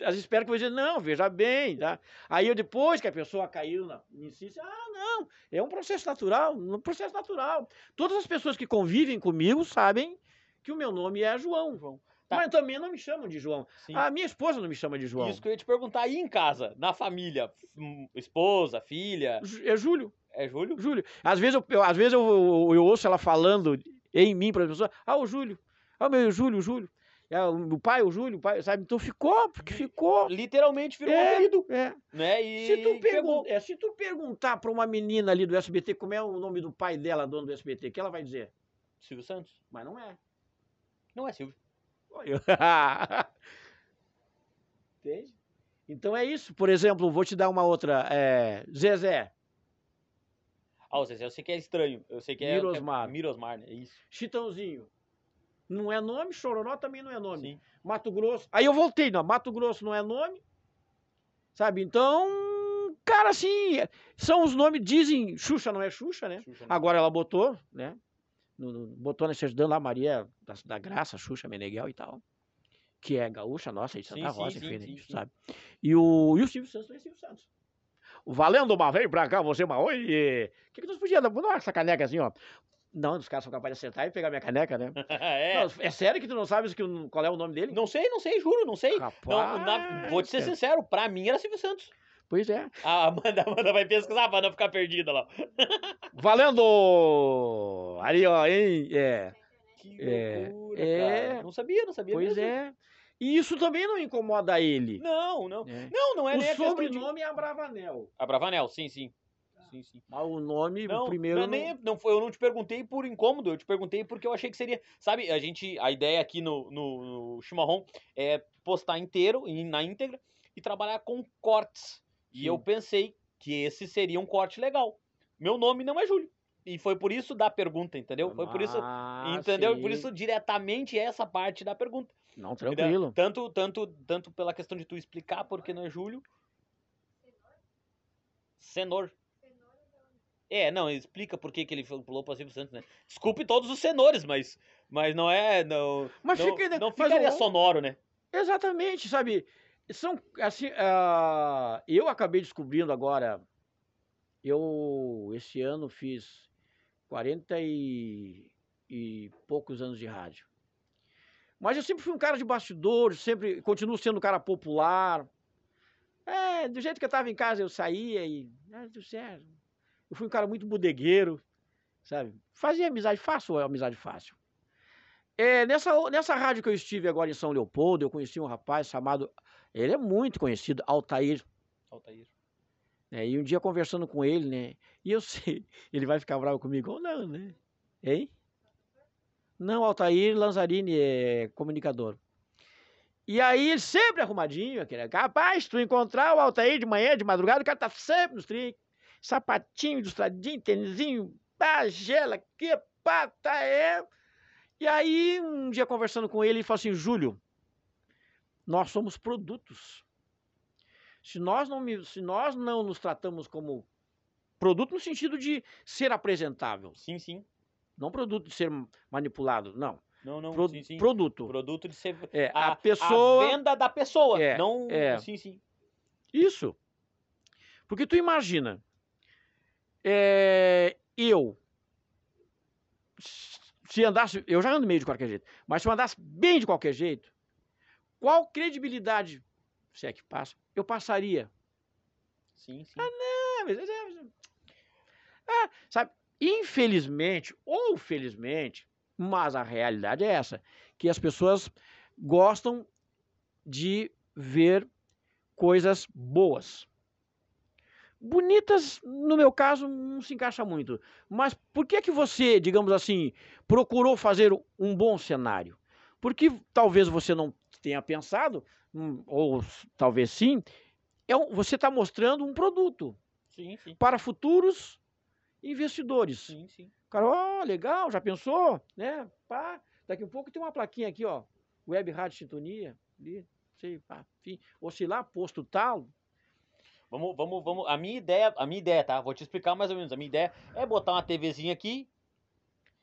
S2: elas esperam que dizer, não, veja bem, tá? Aí eu, depois que a pessoa caiu na insiste, ah, não, é um processo natural, um processo natural. Todas as pessoas que convivem comigo sabem que o meu nome é João.
S1: João. Tá.
S2: Mas também não me chamam de João.
S1: Sim.
S2: A minha esposa não me chama de João.
S1: Isso que eu ia te perguntar aí em casa, na família, hum, esposa, filha,
S2: É Júlio.
S1: é Júlio?
S2: Júlio. Às vezes eu, eu- às vezes eu, eu, eu ouço ela falando em mim para as pessoas. Ah, o Júlio. Ah, o meu Júlio, o Júlio. É, o pai, o Júlio, o pai, sabe? Então ficou, porque ficou.
S1: Literalmente virou
S2: É,
S1: apelido,
S2: é.
S1: né? E
S2: Se, tu pergun é, se tu perguntar para uma menina ali do SBT como é o nome do pai dela, dono do SBT, o que ela vai dizer?
S1: Silvio Santos?
S2: Mas não é.
S1: Não é Silvio.
S2: Entende? Então é isso. Por exemplo, vou te dar uma outra. É, Zezé,
S1: Ah, o Zezé, eu sei que é estranho. Eu sei que é.
S2: Mirosmar.
S1: É Mirosmar, né? Isso.
S2: Chitãozinho. Não é nome, Chororó também não é nome.
S1: Sim.
S2: Mato Grosso. Aí eu voltei, não. Mato Grosso não é nome. Sabe? Então, cara, assim, são os nomes, dizem. Xuxa não é Xuxa, né?
S1: Xuxa, né?
S2: Agora ela botou, né? botou na certidão lá Maria da, da Graça, Xuxa Meneghel e tal. Que é gaúcha nossa, de Santa
S1: Sim,
S2: Rosa,
S1: sim,
S2: enfim, né,
S1: sim,
S2: sabe. E o, e o Silvio Santos não é Silvio Santos. Valendo uma vem pra cá, você uma oi. O que, que nós podíamos dar? Dar essa caneca assim, ó. Não, os caras são capazes de acertar e pegar minha caneca, né?
S1: é.
S2: Não, é sério que tu não sabes que, qual é o nome dele?
S1: Não sei, não sei, juro, não sei.
S2: Rapaz,
S1: Não, na- vou te ser
S2: cara.
S1: sincero, pra mim era Silvio Santos.
S2: Pois é.
S1: A Amanda, Amanda vai pesquisar pra não ficar perdida lá.
S2: Valendo! Ali, ó, hein? É.
S1: Que
S2: É,
S1: loucura,
S2: é.
S1: cara. Não sabia, não sabia
S2: Pois
S1: mesmo.
S2: é. E isso também não incomoda ele.
S1: Não, não.
S2: né?
S1: Não, não é
S2: o
S1: questão de...
S2: sobrenome é Abravanel.
S1: A Bravanel, sim, sim. Sim, sim.
S2: Mas o nome,
S1: Não,
S2: o primeiro.
S1: não,
S2: não-
S1: nem, não foi, eu não te perguntei por incômodo, eu te perguntei porque eu achei que seria, sabe, a gente, a ideia aqui no, no, no Chimarrão é postar inteiro, na íntegra, e trabalhar com cortes. E
S2: Sim.
S1: eu pensei que esse seria um corte legal. Meu nome não é Júlio. E foi por isso da pergunta, entendeu? Foi por isso,
S2: Ah,
S1: entendeu? Por
S2: sim.
S1: isso diretamente essa parte da pergunta.
S2: Não,
S1: entendeu?
S2: tranquilo.
S1: Tanto, tanto, tanto pela questão de tu explicar porque não é Júlio. Senor. É, não, explica por que, que ele pulou para Silvio Santos, né? Desculpe todos os senhores, mas, mas não é. Não,
S2: Mas
S1: não,
S2: fica-
S1: não
S2: mas
S1: ficaria
S2: o-
S1: sonoro, né?
S2: Exatamente, sabe? São assim, ah, eu acabei descobrindo agora. Eu esse ano fiz 40 e, e poucos anos de rádio. Mas eu sempre fui um cara de bastidores, sempre continuo sendo um cara popular. É, do jeito que eu estava em casa, eu saía e. Ah, tudo certo. Eu fui um cara muito bodegueiro, sabe? Fazia amizade fácil, amizade fácil. É, nessa, nessa rádio que eu estive agora em São Leopoldo, eu conheci um rapaz chamado. Ele é muito conhecido, Altair.
S1: Altair.
S2: né? E um dia conversando com ele, né? E eu sei, ele vai ficar bravo comigo ou não, né? Hein? Não, Altair Lanzarini é comunicador. E aí, ele sempre arrumadinho, aquele capaz, tu encontrar o Altair de manhã, de madrugada, o cara tá sempre nos trinques, sapatinho, ilustradinho, tênisinho, pá, gela, que pata é. E aí, um dia conversando com ele, ele falou assim: Júlio, nós somos produtos. Se nós não, se nós não nos tratamos como produto no sentido de ser apresentável,
S1: Sim, sim.
S2: não produto de ser manipulado, não.
S1: Não, não,
S2: Pro-
S1: sim, sim.
S2: Produto.
S1: Produto de ser.
S2: É, a pessoa-
S1: A venda da pessoa.
S2: É,
S1: não.
S2: é.
S1: Sim, sim.
S2: Isso. Porque tu imagina, é, eu, se andasse, eu já ando meio de qualquer jeito, mas se eu andasse bem de qualquer jeito, qual credibilidade, se é que passa, eu passaria?
S1: Sim, sim.
S2: Ah, mas- Ah, sabe, infelizmente, ou felizmente, mas a realidade é essa, que as pessoas gostam de ver coisas boas. Bonitas, no meu caso, não se encaixa muito. Mas por que que você, digamos assim, procurou fazer um bom cenário? Porque talvez você não tenha pensado, hum, ou talvez sim, é um- você está mostrando um produto
S1: Sim, sim.
S2: para futuros investidores.
S1: Sim, sim.
S2: O cara, ó, legal, já pensou? Né? Pá, daqui a pouco tem uma plaquinha aqui, ó. Web Rádio Sintonia, ali, sei, pá, enfim, oscilar, posto tal.
S1: Vamos, vamos, vamos. A minha ideia, a minha ideia, tá? Vou te explicar mais ou menos. A minha ideia é botar uma TVzinha aqui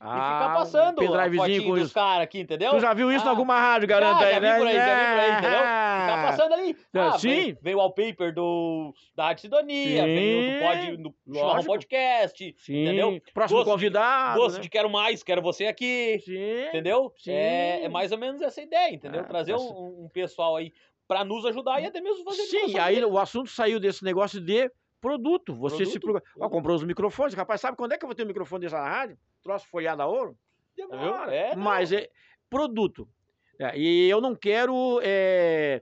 S1: e ficar passando
S2: um
S1: fotinho
S2: com
S1: dos caras aqui, entendeu?
S2: Tu já viu isso em
S1: Ah,
S2: alguma rádio, garanto
S1: já
S2: aí,
S1: vi
S2: né?
S1: por aí, já vi por aí, entendeu? Ficar
S2: Ah,
S1: passando ali.
S2: É,
S1: Ah,
S2: sim.
S1: Veio, veio o wallpaper do, da Rádio Sidonia,
S2: Sim,
S1: veio do, pod, do Chimarrão. Podcast,
S2: Sim,
S1: entendeu?
S2: próximo
S1: Gosto de-
S2: convidado,
S1: gosto
S2: né?
S1: de quero mais, quero você aqui,
S2: Sim,
S1: entendeu?
S2: sim.
S1: É, é mais ou menos essa ideia, entendeu?
S2: Ah,
S1: Trazer um, um pessoal aí pra nos ajudar e até mesmo fazer
S2: Sim, aí
S1: dele.
S2: o assunto saiu desse negócio de produto. Você se
S1: Produto,
S2: procura. Ó, comprou os microfones. Rapaz, sabe quando é que eu vou ter um microfone desse na rádio? Troço folhado a ouro? Demora.
S1: É.
S2: Mas é produto. É, e eu não quero é,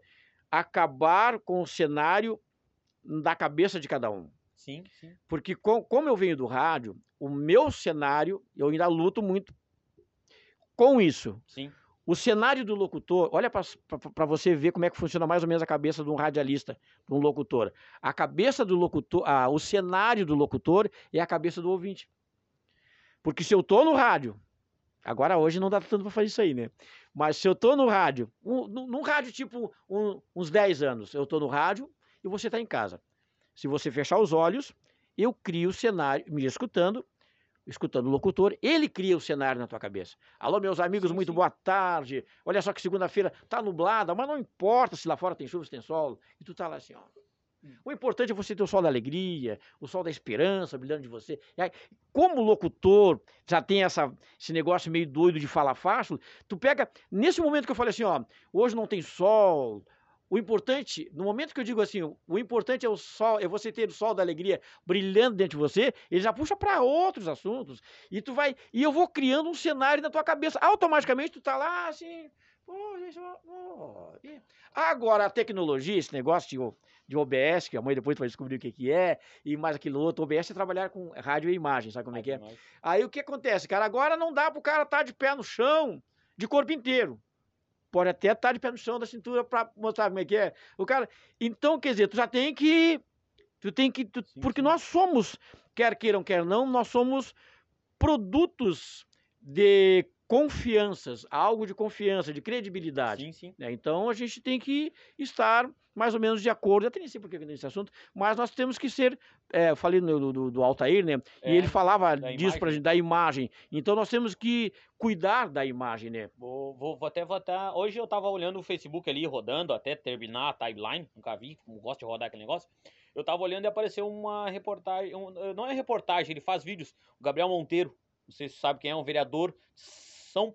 S2: acabar com o cenário da cabeça de cada um.
S1: Sim, sim.
S2: Porque com- como eu venho do rádio, o meu cenário, eu ainda luto muito com isso.
S1: Sim.
S2: O cenário do locutor, olha para você ver como é que funciona mais ou menos a cabeça de um radialista, de um locutor. A cabeça do locutor, ah, o cenário do locutor é a cabeça do ouvinte. Porque se eu tô no rádio, agora hoje não dá tanto para fazer isso aí, né? Mas se eu tô no rádio, um, num rádio tipo um- uns 10 anos, eu tô no rádio e você tá em casa. Se você fechar os olhos, eu crio o cenário, me escutando, escutando o locutor, ele cria o cenário na tua cabeça. Alô, meus amigos,
S1: Sim,
S2: muito
S1: sim.
S2: boa tarde. Olha só que segunda-feira tá nublada, mas não importa se lá fora tem chuva, se tem sol. E tu tá lá assim, ó.
S1: Hum.
S2: O importante é você ter o sol da alegria, o sol da esperança brilhando de você. E aí, como o locutor já tem essa, esse negócio meio doido de falar fácil, tu pega. Nesse momento que eu falei assim, ó, hoje não tem sol. O importante, no momento que eu digo assim, o importante é o sol, é você ter o sol da alegria brilhando dentro de você, ele já puxa para outros assuntos. E tu vai, e eu vou criando um cenário na tua cabeça. Automaticamente tu tá lá assim, gente, oh. Agora, a tecnologia, esse negócio de, de OBS, que a mãe depois vai descobrir o que, que é, e mais aquilo outro, OBS é trabalhar com rádio e imagem, sabe como é que é? Aí o que acontece, cara? Agora não dá pro cara estar tá de pé no chão, de corpo inteiro. Pode até estar de pé no chão da cintura para mostrar como é que é. O cara. Então, quer dizer, tu já tem que. Tu tem que. Tu, sim, porque sim. nós somos, quer queiram, quer não, nós somos produtos de confianças, algo de confiança, de credibilidade. Sim, sim. Né? Então a gente tem que estar mais ou menos de acordo, eu até nem sei por que nesse assunto, mas nós temos que ser, é, eu falei do, do, do Altair, né? É, e ele falava disso para gente, da imagem. Então nós temos que cuidar da imagem, né?
S1: Vou, vou, vou até votar. Hoje eu estava olhando o Facebook ali, rodando, até terminar a timeline, nunca vi, como gosto de rodar aquele negócio. Eu estava olhando e apareceu uma reportagem, um, não é reportagem, ele faz vídeos, o Gabriel Monteiro, não sei se sabe quem é, um vereador São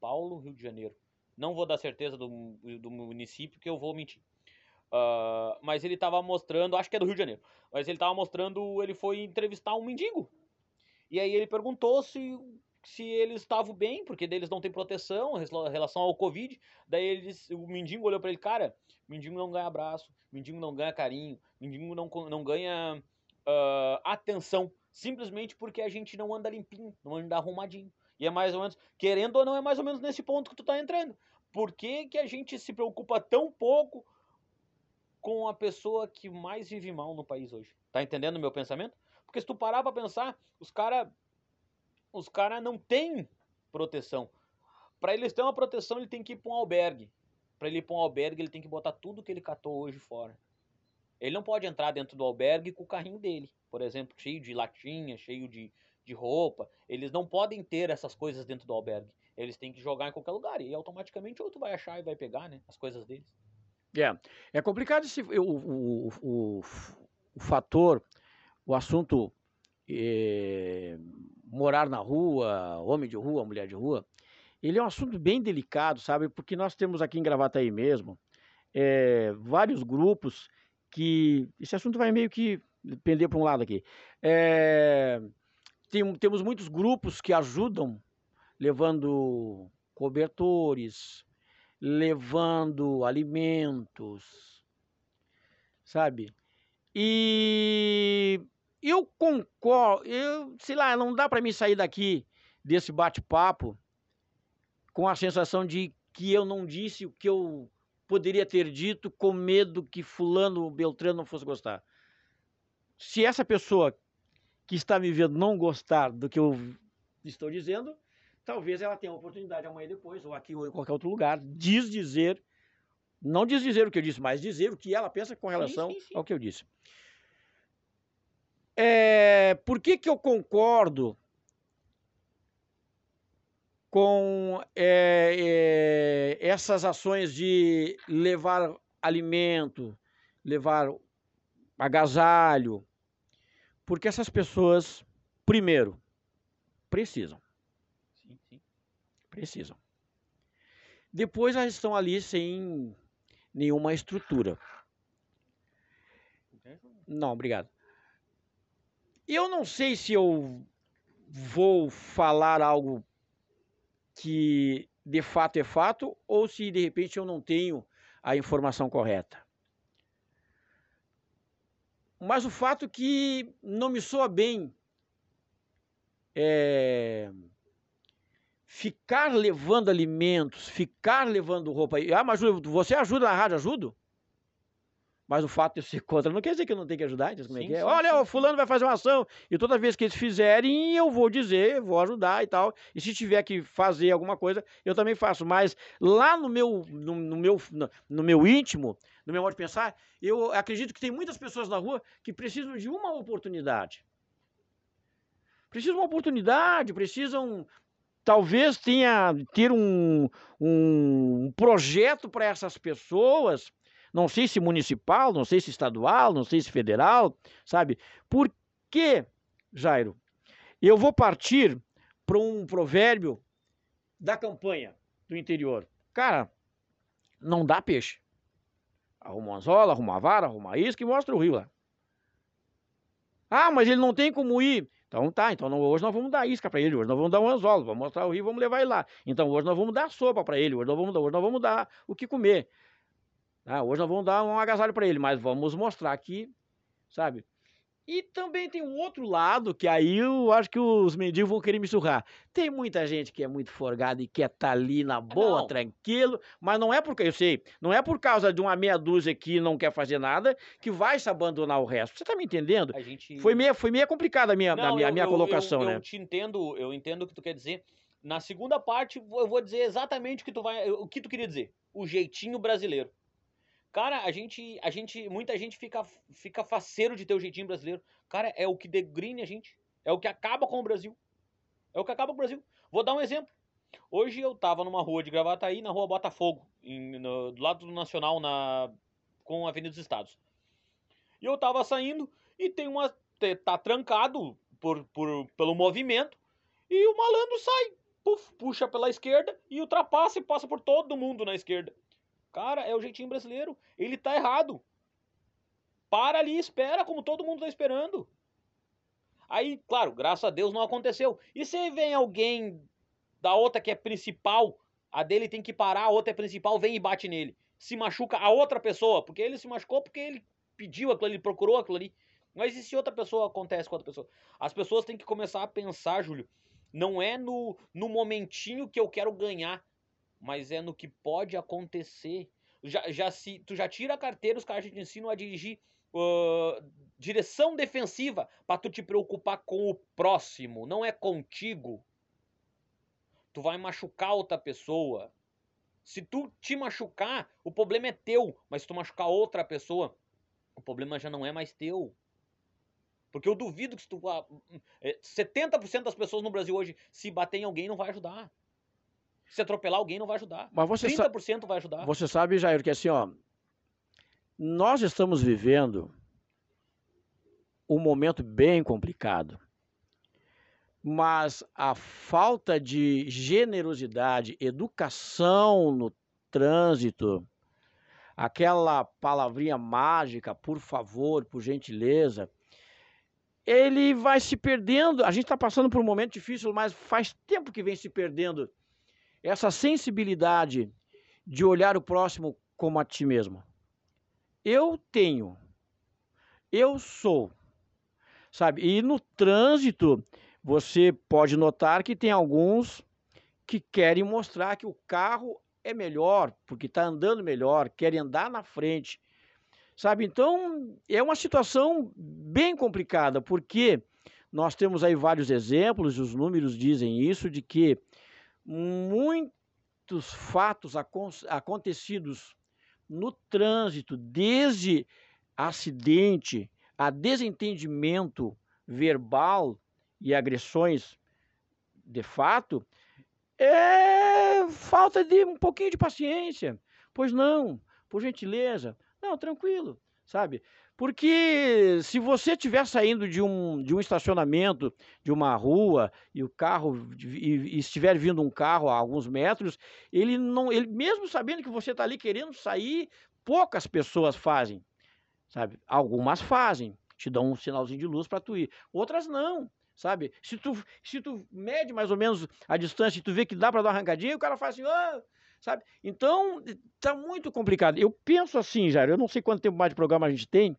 S1: Paulo, Rio de Janeiro. Não vou dar certeza do, do município, que eu vou mentir. Uh, mas ele estava mostrando, acho que é do Rio de Janeiro, mas ele estava mostrando, ele foi entrevistar um mendigo. E aí ele perguntou se, se eles estavam bem, porque deles não tem proteção em relação ao Covid. Daí eles, o mendigo olhou para ele, cara, mendigo não ganha abraço, mendigo não ganha carinho, mendigo não, não ganha uh, atenção, simplesmente porque a gente não anda limpinho, não anda arrumadinho. E é mais ou menos, querendo ou não, é mais ou menos nesse ponto que tu tá entrando. Por que, que a gente se preocupa tão pouco com a pessoa que mais vive mal no país hoje. Tá entendendo o meu pensamento? Porque se tu parar pra pensar, os caras os cara não têm proteção. Para eles ter uma proteção, ele tem que ir pra um albergue. Para ele ir pra um albergue, ele tem que botar tudo que ele catou hoje fora. Ele não pode entrar dentro do albergue com o carrinho dele, por exemplo, cheio de latinha, cheio de, de roupa. Eles não podem ter essas coisas dentro do albergue. Eles têm que jogar em qualquer lugar. E automaticamente outro vai achar e vai pegar, né? As coisas deles.
S2: É, é complicado esse, o, o, o, o fator, o assunto é, morar na rua, homem de rua, mulher de rua, ele é um assunto bem delicado, sabe? Porque nós temos aqui em Gravataí mesmo é, vários grupos que. Esse assunto vai meio que pender para um lado aqui. É, tem, temos muitos grupos que ajudam levando cobertores, levando alimentos, sabe? E eu concordo, eu, sei lá, não dá para mim sair daqui desse bate-papo com a sensação de que eu não disse o que eu poderia ter dito com medo que fulano Beltrano não fosse gostar. Se essa pessoa que está me vendo não gostar do que eu estou dizendo, talvez ela tenha a oportunidade amanhã depois, ou aqui ou em qualquer outro lugar, de dizer, não diz dizer o que eu disse, mas dizer o que ela pensa com relação sim, sim, sim. ao que eu disse. É, por que, que eu concordo com é, é, essas ações de levar alimento, levar agasalho? Porque essas pessoas, primeiro, precisam. Precisam. Depois elas estão ali sem nenhuma estrutura. Não, obrigado. Eu não sei se eu vou falar algo que de fato é fato ou se de repente eu não tenho a informação correta. Mas o fato é que não me soa bem é, ficar levando alimentos, ficar levando roupa. Ah, mas você ajuda na rádio, ajudo? Mas o fato de eu ser contra não quer dizer que eu não tenho que ajudar. Então, como sim, é que é? Sim, Olha, sim. o fulano vai fazer uma ação. E toda vez que eles fizerem, eu vou dizer, vou ajudar e tal. E se tiver que fazer alguma coisa, eu também faço. Mas lá no meu, no, no meu, no, no, meu íntimo, no meu modo de pensar, eu acredito que tem muitas pessoas na rua que precisam de uma oportunidade. Precisam de uma oportunidade, precisam talvez tenha ter um, um projeto para essas pessoas, não sei se municipal, não sei se estadual, não sei se federal, sabe? Por que, Jairo? Eu vou partir para um provérbio da campanha do interior. Cara, não dá peixe. Arruma uma anzola, arruma uma vara, arruma uma isca e mostra o rio lá. Ah, mas ele não tem como ir. Então tá, então não, hoje nós vamos dar isca para ele, hoje nós vamos dar um anzolo, vamos mostrar o rio, vamos levar ele lá. Então hoje nós vamos dar sopa para ele, hoje nós vamos, hoje nós vamos dar o que comer. Ah, hoje nós vamos dar um agasalho para ele, mas vamos mostrar aqui, sabe? E também tem um outro lado que aí eu acho que os mendigos vão querer me surrar. Tem muita gente que é muito forgada e quer estar tá ali na boa, não. tranquilo, mas não é porque, eu sei, não é por causa de uma meia dúzia que não quer fazer nada que vai se abandonar o resto. Você tá me entendendo? Gente... Foi meio, foi meio complicada a minha, não, a minha, eu, minha colocação,
S1: eu,
S2: né?
S1: Eu te entendo, eu entendo o que tu quer dizer. Na segunda parte, eu vou dizer exatamente o que tu vai, o que tu queria dizer. O jeitinho brasileiro. Cara, a gente, a gente, muita gente fica, fica faceiro de ter o jeitinho brasileiro. Cara, é o que degrine a gente. É o que acaba com o Brasil. É o que acaba com o Brasil. Vou dar um exemplo. Hoje eu tava numa rua de Gravataí, na rua Botafogo, em, no, do lado do Nacional, na, com a Avenida dos Estados. E eu tava saindo e tem uma. tá trancado por, por, pelo movimento. E o malandro sai, puf, puxa pela esquerda e ultrapassa e passa por todo mundo na esquerda. Cara, é o jeitinho brasileiro. Ele tá errado. Para ali, espera, como todo mundo tá esperando. Aí, claro, graças a Deus não aconteceu. E se vem alguém da outra que é principal, a dele tem que parar, a outra é principal, vem e bate nele. Se machuca a outra pessoa, porque ele se machucou porque ele pediu aquilo, ele procurou aquilo ali. Mas e se outra pessoa acontece com outra pessoa? As pessoas têm que começar a pensar, Júlio, não é no, no momentinho que eu quero ganhar, mas é no que pode acontecer. Já, já se tu já tira a carteira, os caras te ensinam a dirigir uh, direção defensiva para tu te preocupar com o próximo, não é contigo. Tu vai machucar outra pessoa. Se tu te machucar, o problema é teu, mas se tu machucar outra pessoa, o problema já não é mais teu. Porque eu duvido que se tu 70% das pessoas no Brasil hoje se bater em alguém não vai ajudar. Se atropelar alguém não vai ajudar.
S2: Mas você
S1: 30% vai ajudar.
S2: Você sabe, Jair, que assim, ó, nós estamos vivendo um momento bem complicado. Mas a falta de generosidade, educação no trânsito, aquela palavrinha mágica, por favor, por gentileza, ele vai se perdendo. A gente está passando por um momento difícil, mas faz tempo que vem se perdendo essa sensibilidade de olhar o próximo como a ti mesmo. Eu tenho, eu sou, sabe? E no trânsito, você pode notar que tem alguns que querem mostrar que o carro é melhor, porque está andando melhor, querem andar na frente, sabe? Então, é uma situação bem complicada, porque nós temos aí vários exemplos, os números dizem isso, de que muitos fatos acontecidos no trânsito, desde acidente a desentendimento verbal e agressões de fato, é falta de um pouquinho de paciência. Pois não, por gentileza. Não, tranquilo, sabe? Porque se você estiver saindo de um, de um estacionamento, de uma rua, e o carro e, e estiver vindo um carro a alguns metros, ele não, ele mesmo sabendo que você está ali querendo sair, poucas pessoas fazem, sabe? Algumas fazem, te dão um sinalzinho de luz para tu ir, outras não, sabe? Se tu, se tu mede mais ou menos a distância e tu vê que dá para dar uma arrancadinha, o cara faz assim, oh! Sabe? Então, tá muito complicado. Eu penso assim, Jair, eu não sei quanto tempo mais de programa a gente tem,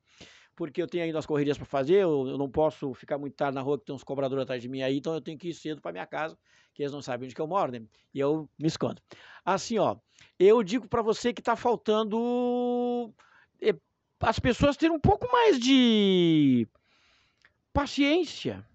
S2: porque eu tenho ainda as correrias para fazer, eu, eu, não posso ficar muito tarde na rua que tem uns cobradores atrás de mim aí, então eu tenho que ir cedo para minha casa, que eles não sabem onde que eu moro, né? E eu me escondo. Assim, ó, eu digo para você que tá faltando é, as pessoas terem um pouco mais de paciência,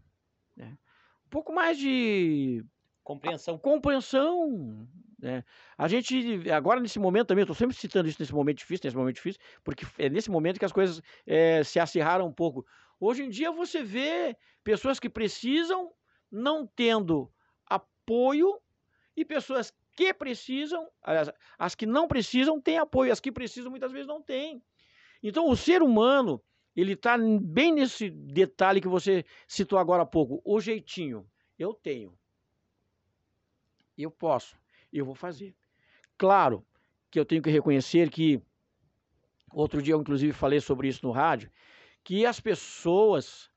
S2: né? um pouco mais de
S1: compreensão.
S2: compreensão, né? A gente, agora nesse momento também, estou sempre citando isso nesse momento difícil, nesse momento difícil, porque é nesse momento que as coisas é, se acirraram um pouco. Hoje em dia você vê pessoas que precisam não tendo apoio e pessoas que precisam, aliás, as que não precisam têm apoio, as que precisam muitas vezes não têm. Então o ser humano, ele está bem nesse detalhe que você citou agora há pouco, o jeitinho. Eu tenho. Eu posso eu vou fazer. Claro que eu tenho que reconhecer que, outro dia eu inclusive falei sobre isso no rádio, que as pessoas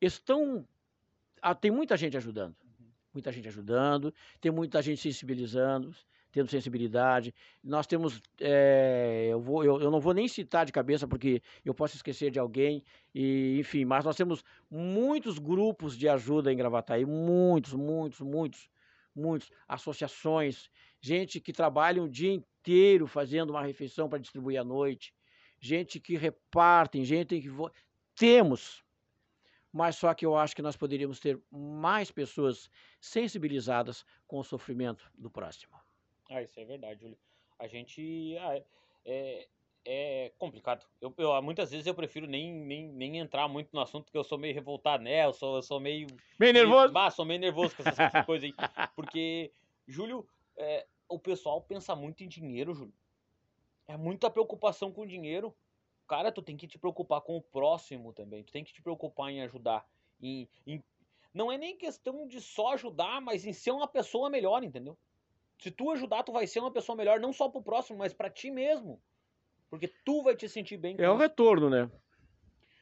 S2: estão ah, tem muita gente ajudando. Muita gente ajudando, tem muita gente sensibilizando, tendo sensibilidade. Nós temos, é, eu, vou, eu, eu, não vou nem citar de cabeça porque eu posso esquecer de alguém, e, enfim, mas nós temos muitos grupos de ajuda em Gravataí, muitos, muitos, muitos, muitos, associações, gente que trabalha o dia inteiro fazendo uma refeição para distribuir à noite, gente que repartem, gente que... Temos, mas só que eu acho que nós poderíamos ter mais pessoas sensibilizadas com o sofrimento do próximo.
S1: Ah, isso é verdade, Júlio. A gente. Ah, é, é complicado. Eu, eu, muitas vezes eu prefiro nem, nem, nem entrar muito no assunto, porque eu sou meio revoltado, né? Eu sou, eu sou meio.
S2: Meio nervoso?
S1: Meio, ah, sou meio nervoso com essas coisas aí. Porque, Júlio, é, o pessoal pensa muito em dinheiro, Júlio. É muita preocupação com dinheiro. Cara, tu tem que te preocupar com o próximo também. Tu tem que te preocupar em ajudar. Em, em... Não é nem questão de só ajudar, mas em ser uma pessoa melhor, entendeu? Se tu ajudar, tu vai ser uma pessoa melhor, não só pro próximo, mas para ti mesmo. Porque tu vai te sentir bem.
S2: é o retorno, né?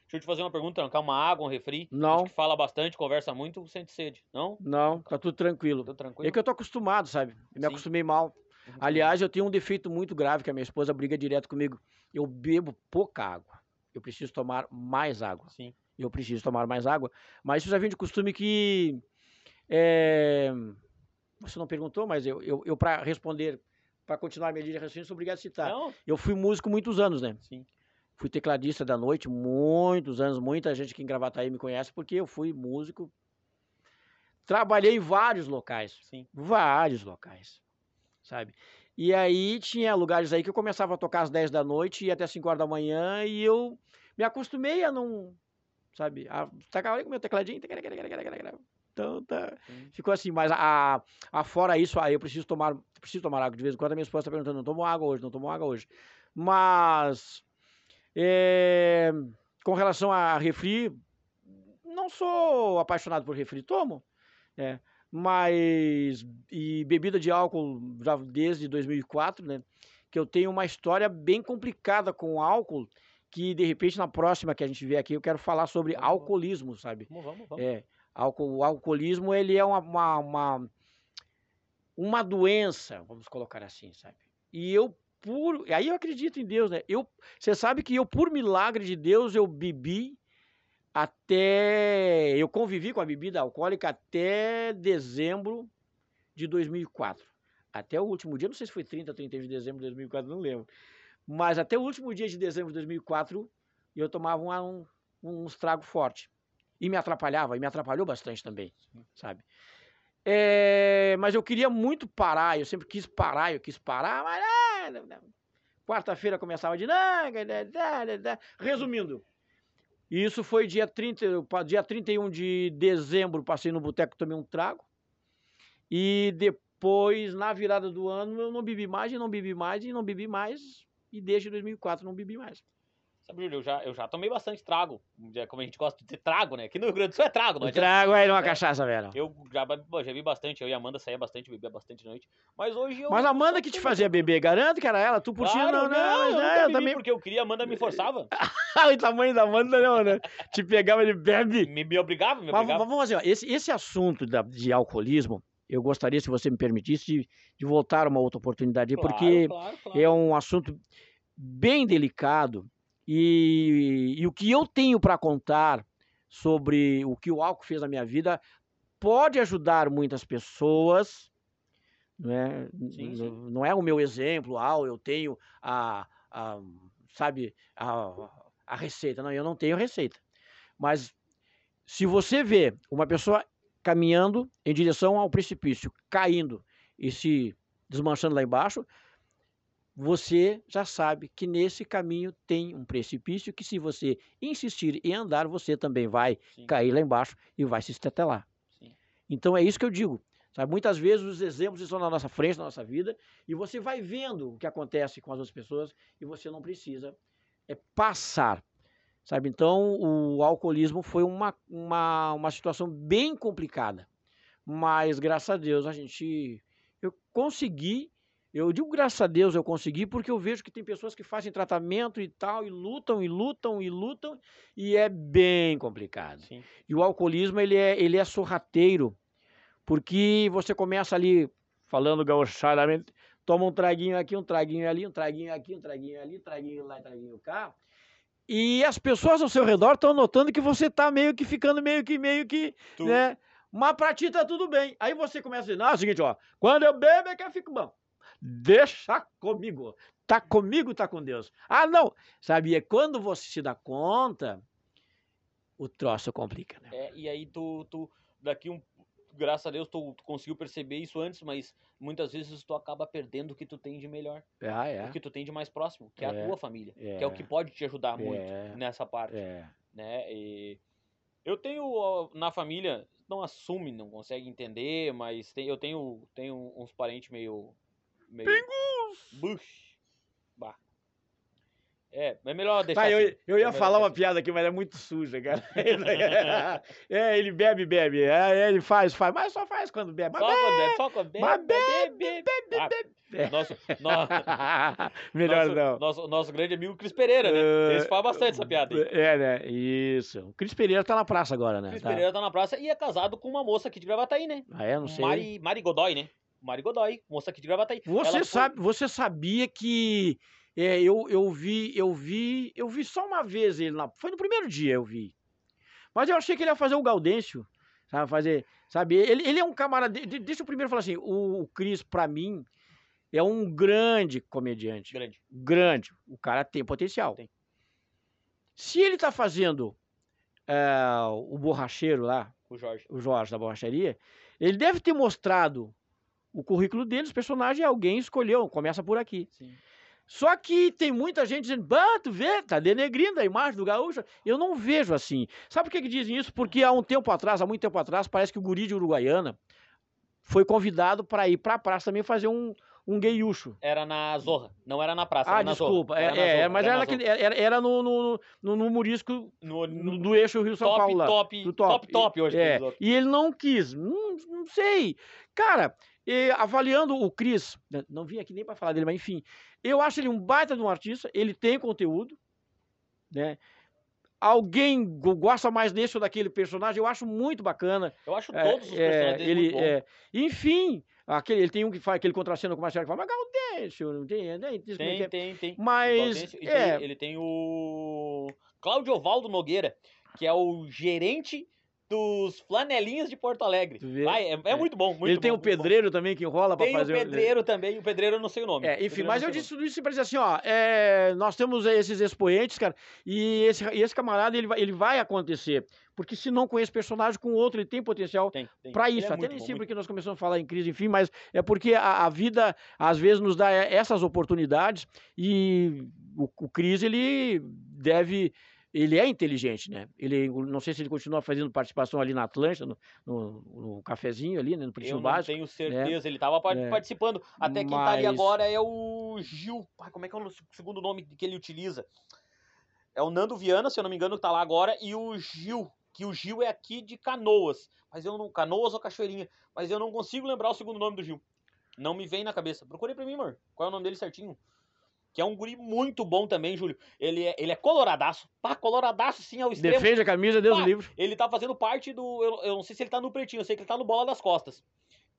S1: Deixa eu te fazer uma pergunta, trancar uma água, um refri.
S2: Não.
S1: Que fala bastante, conversa muito, sente sede, não?
S2: Não, tá tudo tranquilo.
S1: Tudo tranquilo.
S2: É que eu tô acostumado, sabe? Eu me Sim. acostumei mal. Aliás, eu tenho um defeito muito grave que a minha esposa briga direto comigo. Eu bebo pouca água. Eu preciso tomar mais água.
S1: Sim.
S2: Eu preciso tomar mais água. Mas isso já vem de costume que. É... Você não perguntou, mas eu, eu, eu para responder, para continuar minha linha de raciocínio, sou obrigado a citar.
S1: Não.
S2: Eu fui músico muitos anos, né?
S1: Sim.
S2: Fui tecladista da noite muitos anos. Muita gente que em Gravataí me conhece porque eu fui músico. Trabalhei em vários locais.
S1: Sim.
S2: Vários locais sabe? E aí tinha lugares aí que eu começava a tocar às 10 da noite e até 5 horas da manhã e eu me acostumei a não, sabe? A ali com meu tecladinho. Então tá. Ficou assim, mas a, a fora isso, aí eu preciso tomar, preciso tomar água de vez em quando. A minha esposa está perguntando, não tomo água hoje, não tomo água hoje. Mas é, com relação a refri, não sou apaixonado por refri, tomo. É, mas e bebida de álcool já desde 2004, né? Que eu tenho uma história bem complicada com álcool, que de repente na próxima que a gente vê aqui eu quero falar sobre vamos, alcoolismo, sabe?
S1: Vamos, vamos, vamos.
S2: É, o alcoolismo ele é uma, uma, uma, uma doença, vamos colocar assim, sabe? E eu por, aí eu acredito em Deus, né? Eu, você sabe que eu por milagre de Deus eu bebi até. Eu convivi com a bebida alcoólica até dezembro de 2004. Até o último dia, não sei se foi 30 ou 31 de dezembro de 2004, não lembro. Mas até o último dia de dezembro de 2004, eu tomava um, um, um estrago forte. E me atrapalhava, e me atrapalhou bastante também, sabe? É, mas eu queria muito parar, eu sempre quis parar, eu quis parar, mas. Ah, Quarta-feira começava de. Resumindo, e isso foi dia, 30, dia 31 de dezembro, passei no boteco, tomei um trago. E depois, na virada do ano, eu não bebi mais, e não bebi mais, e não bebi mais. E desde 2004 não bebi mais.
S1: Sabe, Júlio, eu já, eu já tomei bastante trago. Como a gente gosta de ter trago, né? Aqui no Rio Grande do Sul é trago, não
S2: é? Trago é uma é, cachaça, velho.
S1: Eu já, já vi bastante, eu e a Amanda saía bastante, bebia bastante noite. Mas hoje eu.
S2: Mas a Amanda que te fazia beber, garanto que era ela, tu por claro, não, não, não,
S1: eu, é, eu também. Porque eu queria, a Amanda me forçava.
S2: o tamanho da Amanda não, né? Te pegava, ele bebe.
S1: Me, me obrigava, me obrigava.
S2: Mas, vamos fazer, ó, esse, esse assunto da, de alcoolismo, eu gostaria, se você me permitisse, de, de voltar uma outra oportunidade, claro, porque claro, claro. é um assunto bem delicado e, e o que eu tenho para contar sobre o que o álcool fez na minha vida pode ajudar muitas pessoas. Né?
S1: Sim, sim.
S2: Não é o meu exemplo, ah, eu tenho a, a sabe, a, a receita. Não, eu não tenho receita. Mas se você vê uma pessoa caminhando em direção ao precipício, caindo e se desmanchando lá embaixo, você já sabe que nesse caminho tem um precipício que se você insistir em andar, você também vai Sim. cair lá embaixo e vai se estetelar. Sim. Então é isso que eu digo. Sabe? Muitas vezes os exemplos estão na nossa frente, na nossa vida, e você vai vendo o que acontece com as outras pessoas e você não precisa é passar. Sabe? Então o alcoolismo foi uma, uma, uma situação bem complicada. Mas graças a Deus a gente eu consegui Eu digo graças a Deus eu consegui, porque eu vejo que tem pessoas que fazem tratamento e tal, e lutam, e lutam, e lutam, e é bem complicado.
S1: Sim.
S2: E o alcoolismo, ele é, ele é sorrateiro, porque você começa ali, falando gauchadamente, toma um traguinho aqui, um traguinho ali, um traguinho aqui, um traguinho ali, um traguinho lá, um traguinho cá, e as pessoas ao seu redor estão notando que você está meio que ficando meio que, meio que,
S1: Tu-
S2: né? Mas pra ti tá tudo bem. Aí você começa a dizer, não, é o seguinte, ó, quando eu bebo é que eu fico bom. Deixa comigo. Tá comigo, tá com Deus. Ah, não. Sabe, é quando você se dá conta, o troço complica, né?
S1: É, e aí tu, tu daqui um graças a Deus tu, tu conseguiu perceber isso antes, mas muitas vezes tu acaba perdendo o que tu tem de melhor,
S2: Ah, é.
S1: o que tu tem de mais próximo, que é,
S2: É,
S1: a tua família, que é
S2: é.
S1: o que pode te ajudar muito
S2: É,
S1: nessa parte,
S2: é.
S1: né? E eu tenho na família, não assume, não consegue entender, mas tem- eu tenho tenho uns parentes meio meio Bush. Bah. É, é melhor deixar
S2: Tá, eu,
S1: assim.
S2: eu
S1: É
S2: ia
S1: melhor
S2: falar
S1: deixar
S2: uma
S1: assim.
S2: piada aqui, mas é muito suja, cara. é, ele bebe, bebe. É, ele faz, faz, mas só faz quando bebe.
S1: Só
S2: Mas
S1: quando bebe, só quando bebe,
S2: mas
S1: bebe, bebe, Ah,
S2: bebe.
S1: Nosso, no-
S2: Melhor
S1: nosso,
S2: não.
S1: Nosso, nosso grande amigo Cris Pereira, né?
S2: Eh,
S1: Esse faz bastante essa piada aí.
S2: É, né? Isso. O Cris Pereira tá na praça agora, né?
S1: Cris
S2: Tá.
S1: Pereira tá na praça e é casado com uma moça aqui de Gravataí, né?
S2: Ah, é? Não sei.
S1: Mari, Mari Godoy, né? Mari Godoy, moça aqui de Gravataí.
S2: Você
S1: foi-
S2: sabe, você sabia que é, eu, eu vi, eu vi, eu vi só uma vez ele na, foi no primeiro dia eu vi. Mas eu achei que ele ia fazer o Gaudêncio, sabe, fazer, sabe? Ele, ele é um camarada, de- de- deixa eu primeiro falar assim, o, o Cris pra mim é um grande comediante,
S1: Grande.
S2: grande. O cara tem potencial.
S1: Tem.
S2: Se ele tá fazendo é, o borracheiro lá,
S1: O Jorge.
S2: o Jorge da borracharia, ele deve ter mostrado o currículo dele, os personagens, alguém escolheu, começa por aqui.
S1: Sim.
S2: Só que tem muita gente dizendo, bah, tu vê, tá denegrindo a imagem do gaúcho. Eu não vejo assim. Sabe por que, que dizem isso? Porque há um tempo atrás, há muito tempo atrás, parece que o guri de Uruguaiana foi convidado para ir pra praça também fazer um, um gayucho.
S1: Era na Zorra, não era na praça.
S2: Ah, desculpa. É,
S1: Era
S2: é,
S1: Zorra,
S2: mas
S1: era
S2: era,
S1: na
S2: naquele, era, era no, no, no, no Murisco
S1: No,
S2: no- do eixo Rio-São
S1: top,
S2: Paulo lá.
S1: top,
S2: do
S1: top, top, hoje.
S2: É, e ele não quis. Não, não sei. Cara, e, avaliando o Cris, né, não vim aqui nem para falar dele, mas enfim, eu acho ele um baita de um artista, ele tem conteúdo, né? Alguém go- gosta mais desse ou daquele personagem, eu acho muito bacana.
S1: Eu acho
S2: É,
S1: todos os
S2: é,
S1: personagens dele
S2: ele, é, enfim, aquele, ele tem um que faz aquele contracena com o Marcelo que fala, mas Gaudêncio, não tem, né? Diz é
S1: Tem,
S2: é.
S1: tem, tem.
S2: Mas,
S1: Gaudêncio, e
S2: é,
S1: tem- ele tem o Cláudio Ovaldo Nogueira, que é o gerente dos flanelinhas de Porto Alegre. Vai, é, é
S2: É.
S1: muito bom, muito
S2: ele tem
S1: bom,
S2: o
S1: muito bom.
S2: pedreiro também que enrola para
S1: Tem o
S2: fazer
S1: pedreiro também, o pedreiro eu não sei o nome.
S2: É, enfim, mas eu
S1: o
S2: disse tudo isso para dizer assim, ó, é, nós temos esses expoentes, cara, e esse, e esse camarada, ele vai, ele vai acontecer, porque se não conhece personagem com outro, ele tem potencial.
S1: Tem, tem.
S2: para isso,
S1: é
S2: até nem
S1: bom, muito
S2: porque nós começamos a falar em crise, enfim, mas é porque a, a vida, às vezes, nos dá e- essas oportunidades, e o, o Cris, ele deve... Ele é inteligente, né? Ele, não sei se ele continua fazendo participação ali na Atlântida, no, no, no cafezinho ali, né? No
S1: Eu
S2: Pretinho
S1: não
S2: Básico.
S1: tenho certeza, ele tava par-
S2: É.
S1: participando. Até quem tá ali
S2: Mas-
S1: agora é o Gil. Ai, como é que é o segundo nome que ele utiliza? É o Nando Viana, se eu não me engano, que tá lá agora, e o Gil, que o Gil é aqui de Canoas. Mas eu não. Canoas ou Cachoeirinha. Mas eu não consigo lembrar o segundo nome do Gil. Não me vem na cabeça. Procurei pra mim, amor. Qual é o nome dele certinho? Que é um guri muito bom também, Júlio. Ele é, ele é coloradaço. Pá, coloradaço sim ao extremo.
S2: Defende a camisa, Deus
S1: Pá,
S2: livre.
S1: Ele tá fazendo parte do. Eu, eu não sei se ele tá no pretinho, eu sei que ele tá no bola das costas.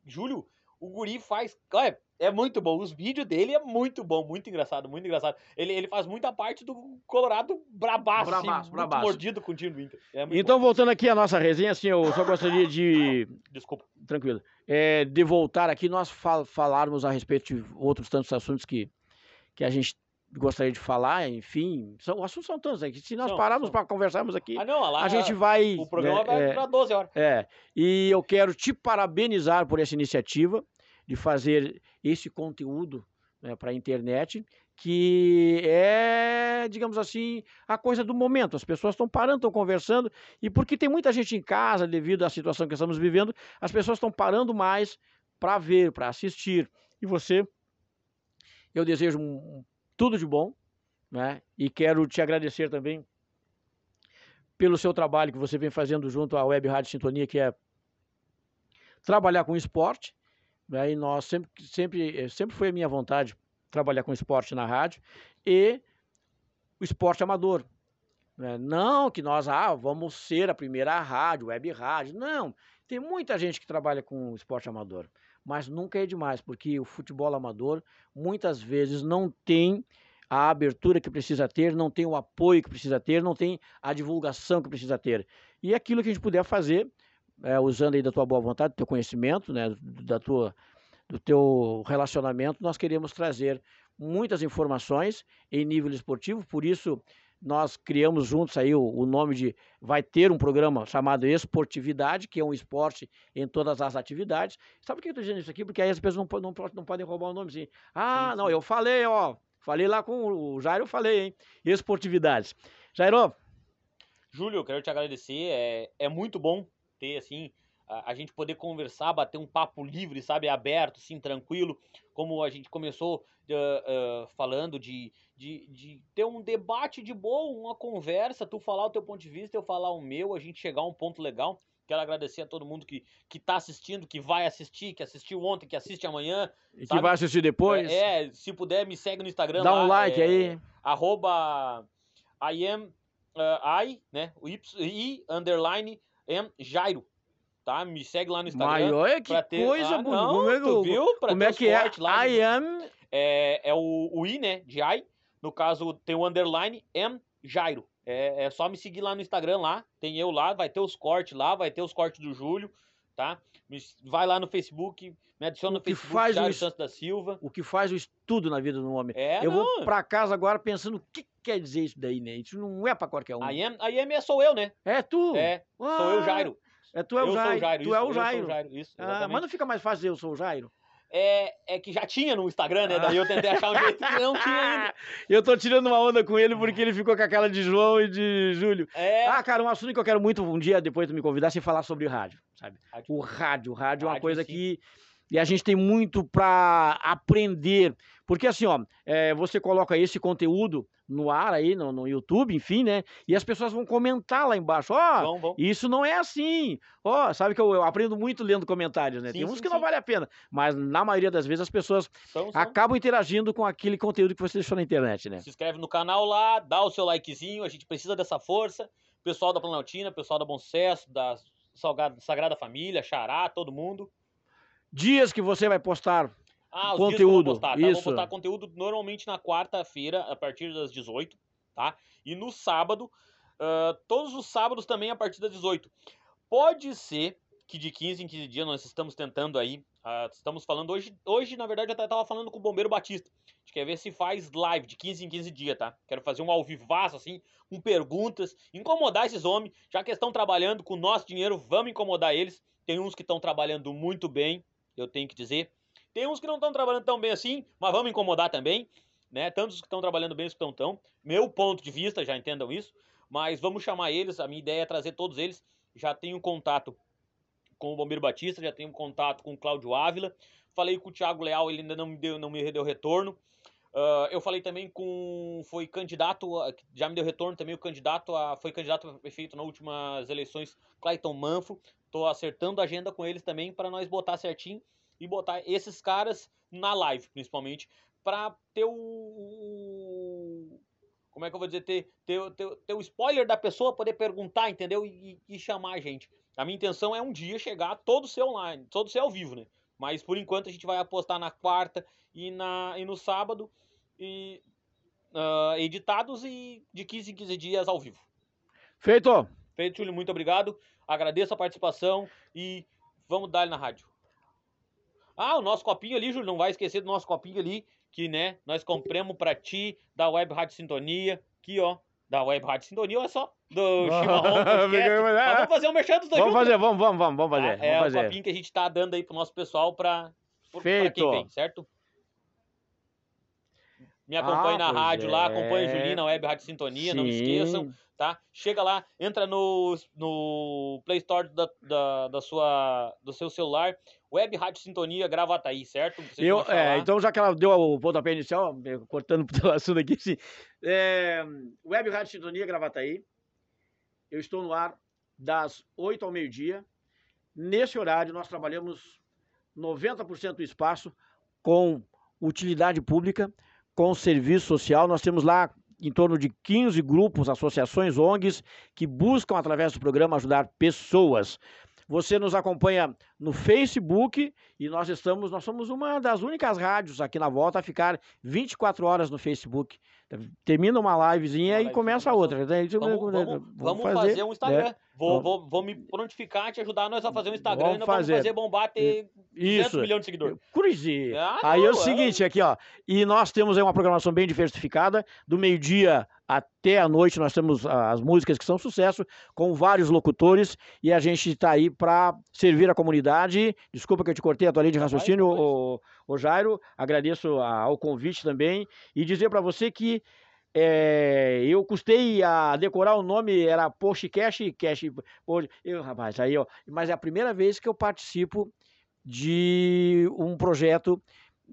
S1: Júlio, o Guri faz. Olha, é muito bom. Os vídeos dele é muito bom, muito engraçado, muito engraçado. Ele, ele faz muita parte do Colorado brabaço, assim,
S2: Brabaço,
S1: muito
S2: brabaço.
S1: mordido com o time do Inter. É
S2: Então, voltando aqui à nossa resenha, assim, eu só gostaria de,
S1: bom. Desculpa.
S2: tranquilo, é, de voltar aqui, nós fal- falarmos a respeito de outros tantos assuntos que, que a gente gostaria de falar, enfim, são, os assuntos são tantos, é que se nós pararmos para conversarmos aqui,
S1: Ah, não, lá,
S2: a gente vai...
S1: o programa
S2: né,
S1: vai
S2: é,
S1: durar 12 horas.
S2: É, e eu quero te parabenizar por essa iniciativa de fazer esse conteúdo para a internet, que é, digamos assim, a coisa do momento. As pessoas estão parando, estão conversando, e porque tem muita gente em casa, devido à situação que estamos vivendo, as pessoas estão parando mais para ver, para assistir. E você, eu desejo tudo de bom, né? E quero te agradecer também pelo seu trabalho que você vem fazendo junto à Web Rádio Sintonia, que é trabalhar com esporte, Né? E nós sempre, sempre, sempre foi a minha vontade trabalhar com esporte na rádio e o esporte amador. Né? Não que nós ah, vamos ser a primeira rádio, web rádio. Não, tem muita gente que trabalha com esporte amador, mas nunca é demais, porque o futebol amador muitas vezes não tem a abertura que precisa ter, não tem o apoio que precisa ter, não tem a divulgação que precisa ter. E aquilo que a gente puder fazer, é, usando aí da tua boa vontade, do teu conhecimento, né, da tua, do teu relacionamento, nós queremos trazer muitas informações em nível esportivo, por isso nós criamos juntos aí o, o, nome de vai ter um programa chamado Esportividade, que é um esporte em todas as atividades. Sabe por que eu estou dizendo isso aqui? Porque aí as pessoas não, não, não podem roubar o nome assim. Ah, sim, não, eu falei, ó. Falei lá com o Jairo, eu falei, hein? Esportividades. Jairo.
S1: Júlio, eu quero te agradecer. É, é muito bom ter, assim, a, a, gente poder conversar, bater um papo livre, sabe? Aberto, assim, tranquilo. Como a gente começou uh, uh, falando de, de, de ter um debate de boa, uma conversa, tu falar o teu ponto de vista, eu falar o meu, a gente chegar a um ponto legal. Quero agradecer a todo mundo que, que tá assistindo, que vai assistir, que assistiu ontem, que assiste amanhã.
S2: E sabe? que vai assistir depois.
S1: É, é, se puder, me segue no Instagram.
S2: Dá
S1: lá,
S2: um like
S1: é,
S2: aí.
S1: Arroba I am uh, I, né? O y, I underline am Jairo. Tá? Me segue lá no Instagram.
S2: Mas olha que ter... coisa
S1: ah, bonita. Como é que, tu viu? Pra
S2: como é que é?
S1: Lá,
S2: I am.
S1: É, é o, o I, né? De I. No caso, tem o underline am Jairo. É, é, só me seguir lá no Instagram lá, tem eu lá, vai ter os cortes lá, vai ter os cortes do Júlio, tá? Vai lá no Facebook, me adiciona no Facebook,
S2: faz
S1: Jairo
S2: o
S1: Santos da Silva.
S2: O que faz o estudo na vida do homem.
S1: É,
S2: eu
S1: não.
S2: vou pra casa agora pensando o que quer dizer isso daí, né? Isso não é pra qualquer um.
S1: A IM, a IM é sou eu, né?
S2: É tu?
S1: É, ah, sou eu, Jairo.
S2: É tu é o
S1: eu
S2: Jairo.
S1: Sou o Jairo
S2: tu
S1: isso,
S2: é o Jairo.
S1: Eu sou o Jairo, isso,
S2: ah, mas não fica mais fácil eu sou o Jairo?
S1: é, é que já tinha no Instagram, né? Daí eu tentei achar um jeito que não tinha ainda.
S2: eu tô tirando uma onda com ele porque ele ficou com aquela de João e de Júlio.
S1: É.
S2: Ah, cara, um assunto que eu quero muito um dia depois tu me convidar é falar sobre rádio, sabe? Rádio. O rádio, o rádio é uma coisa sim. que e a gente tem muito para aprender. Porque assim, ó, é, você coloca esse conteúdo no ar aí, no, no, YouTube, enfim, né? E as pessoas vão comentar lá embaixo, ó, oh, isso não é assim. Ó, oh, sabe que eu, eu, aprendo muito lendo comentários, né? Sim, Tem uns sim, que não vale a pena, mas na maioria das vezes as pessoas são, são. acabam interagindo com aquele conteúdo que você deixou na internet, né?
S1: Se inscreve no canal lá, dá o seu likezinho, a gente precisa dessa força. Pessoal da Planaltina, pessoal da Bom Sucesso, da Sagrada Família, Xará, todo mundo.
S2: Dias que você vai postar
S1: ah,
S2: conteúdo.
S1: Dias que eu vou postar, tá? Isso. Eu vou postar conteúdo normalmente na quarta-feira, a partir das 18, tá? E no sábado, uh, todos os sábados também a partir das 18. Pode ser que de 15 em 15 dias nós estamos tentando aí, uh, estamos falando hoje, hoje na verdade eu estava falando com o Bombeiro Batista. A gente quer ver se faz live de 15 em 15 dias, tá? Quero fazer um ao vivaço assim, com perguntas, incomodar esses homens, já que estão trabalhando com o nosso dinheiro, vamos incomodar eles. Tem uns que estão trabalhando muito bem, eu tenho que dizer. Tem uns que não estão trabalhando tão bem assim, mas vamos incomodar também, né? Tantos que estão trabalhando bem os que estão tão. Meu ponto de vista, já entendam isso, mas vamos chamar eles, a minha ideia é trazer todos eles. Já tenho contato com o Bombeiro Batista, já tenho contato com o Cláudio Ávila. Falei com o Thiago Leal, ele ainda não me deu, não me deu retorno. Uh, eu falei também com. Foi candidato, já me deu retorno também, o candidato a, foi candidato a prefeito nas últimas eleições, Clayton Manfo. Tô acertando a agenda com eles também para nós botar certinho e botar esses caras na live, principalmente, para ter o. Como é que eu vou dizer? Ter, ter, ter, ter o spoiler da pessoa, poder perguntar, entendeu? E, e, chamar a gente. A minha intenção é um dia chegar todo ser online, todo ser ao vivo, né? Mas por enquanto a gente vai apostar na quarta e, na, e no sábado, e, uh, editados e de 15 em 15 dias ao vivo.
S2: Feito!
S1: Feito, Júlio, muito obrigado. Agradeço a participação e vamos dar na rádio. Ah, o nosso copinho ali, Júlio, não vai esquecer do nosso copinho ali, que, né, nós compramos pra ti, da Web Rádio Sintonia, aqui, ó, da Web Rádio Sintonia, olha só, do Chimarrão vamos fazer um merchan dos
S2: dois Vamos fazer, vamos, vamos, vamos, vamos fazer. Ah,
S1: é
S2: vamos fazer.
S1: o copinho que a gente tá dando aí pro nosso pessoal pra, Feito. pra quem vem, certo? Me acompanhe ah, na rádio é. lá, acompanhe a Julinha na Web Rádio Sintonia, Sim. não esqueçam, tá? Chega lá, entra no, no Play Store da, da, da sua, do seu celular, Web Rádio Sintonia Gravataí, certo?
S2: Vocês eu, é, então já que ela deu o pontapé inicial, cortando o assunto aqui, sim. É, Web Rádio Sintonia Gravataí, eu estou no ar das 8 ao meio-dia. Nesse horário nós trabalhamos 90% do espaço com utilidade pública, com serviço social. Nós temos lá em torno de 15 grupos, associações, ONGs, que buscam, através do programa, ajudar pessoas. Você nos acompanha no Facebook e nós estamos, nós somos uma das únicas rádios aqui na volta a ficar 24 horas no Facebook. Termina uma livezinha uma e começa a outra.
S1: Vamos, vamos, vamos, vamos fazer, fazer, um Instagram. Né? Vou, vou, vou me prontificar, te ajudar nós a fazer um Instagram vamos e nós fazer. vamos fazer bombar, ter
S2: Isso.
S1: milhões de seguidores.
S2: Cruze. Ah, aí é o seguinte, aqui ó, e nós temos aí uma programação bem diversificada, do meio-dia até a noite nós temos as músicas que são sucesso, com vários locutores, e a gente está aí para servir a comunidade. Desculpa que eu te cortei a tua linha de raciocínio, o, o Jairo, agradeço ao convite também, e dizer para você que é, eu custei a decorar o nome, era Post Cash, Cash, eu, rapaz, aí, ó, mas é a primeira vez que eu participo de um projeto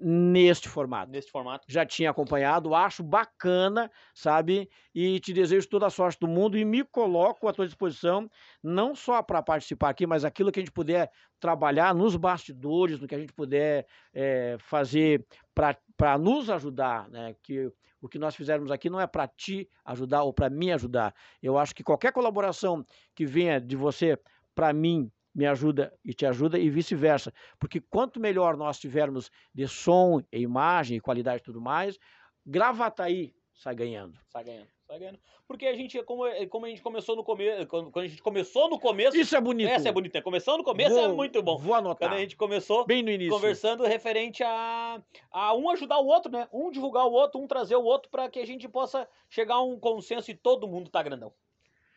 S2: neste formato.
S1: Neste formato.
S2: Já tinha acompanhado, acho bacana, sabe? E te desejo toda a sorte do mundo e me coloco à tua disposição, não só para participar aqui, mas aquilo que a gente puder trabalhar nos bastidores, no que a gente puder é, fazer para nos ajudar, né? Que o que nós fizermos aqui não é para te ajudar ou para me ajudar. Eu acho que qualquer colaboração que venha de você para mim me ajuda e te ajuda e vice-versa. Porque quanto melhor nós tivermos de som, e imagem, e qualidade e tudo mais, Gravataí sai ganhando.
S1: Sai ganhando, sai ganhando. Porque a gente, como, como a gente começou no começo, quando, a gente começou no começo...
S2: Isso é bonito.
S1: Essa é bonito, né? Começando no começo é vou, é muito bom.
S2: Vou anotar.
S1: Quando a gente começou...
S2: Bem no início.
S1: Conversando referente a, a um ajudar o outro, né? Um divulgar o outro, um trazer o outro para que a gente possa chegar a um consenso e todo mundo tá grandão.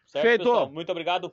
S2: Certo, Feito. Pessoal?
S1: Muito obrigado.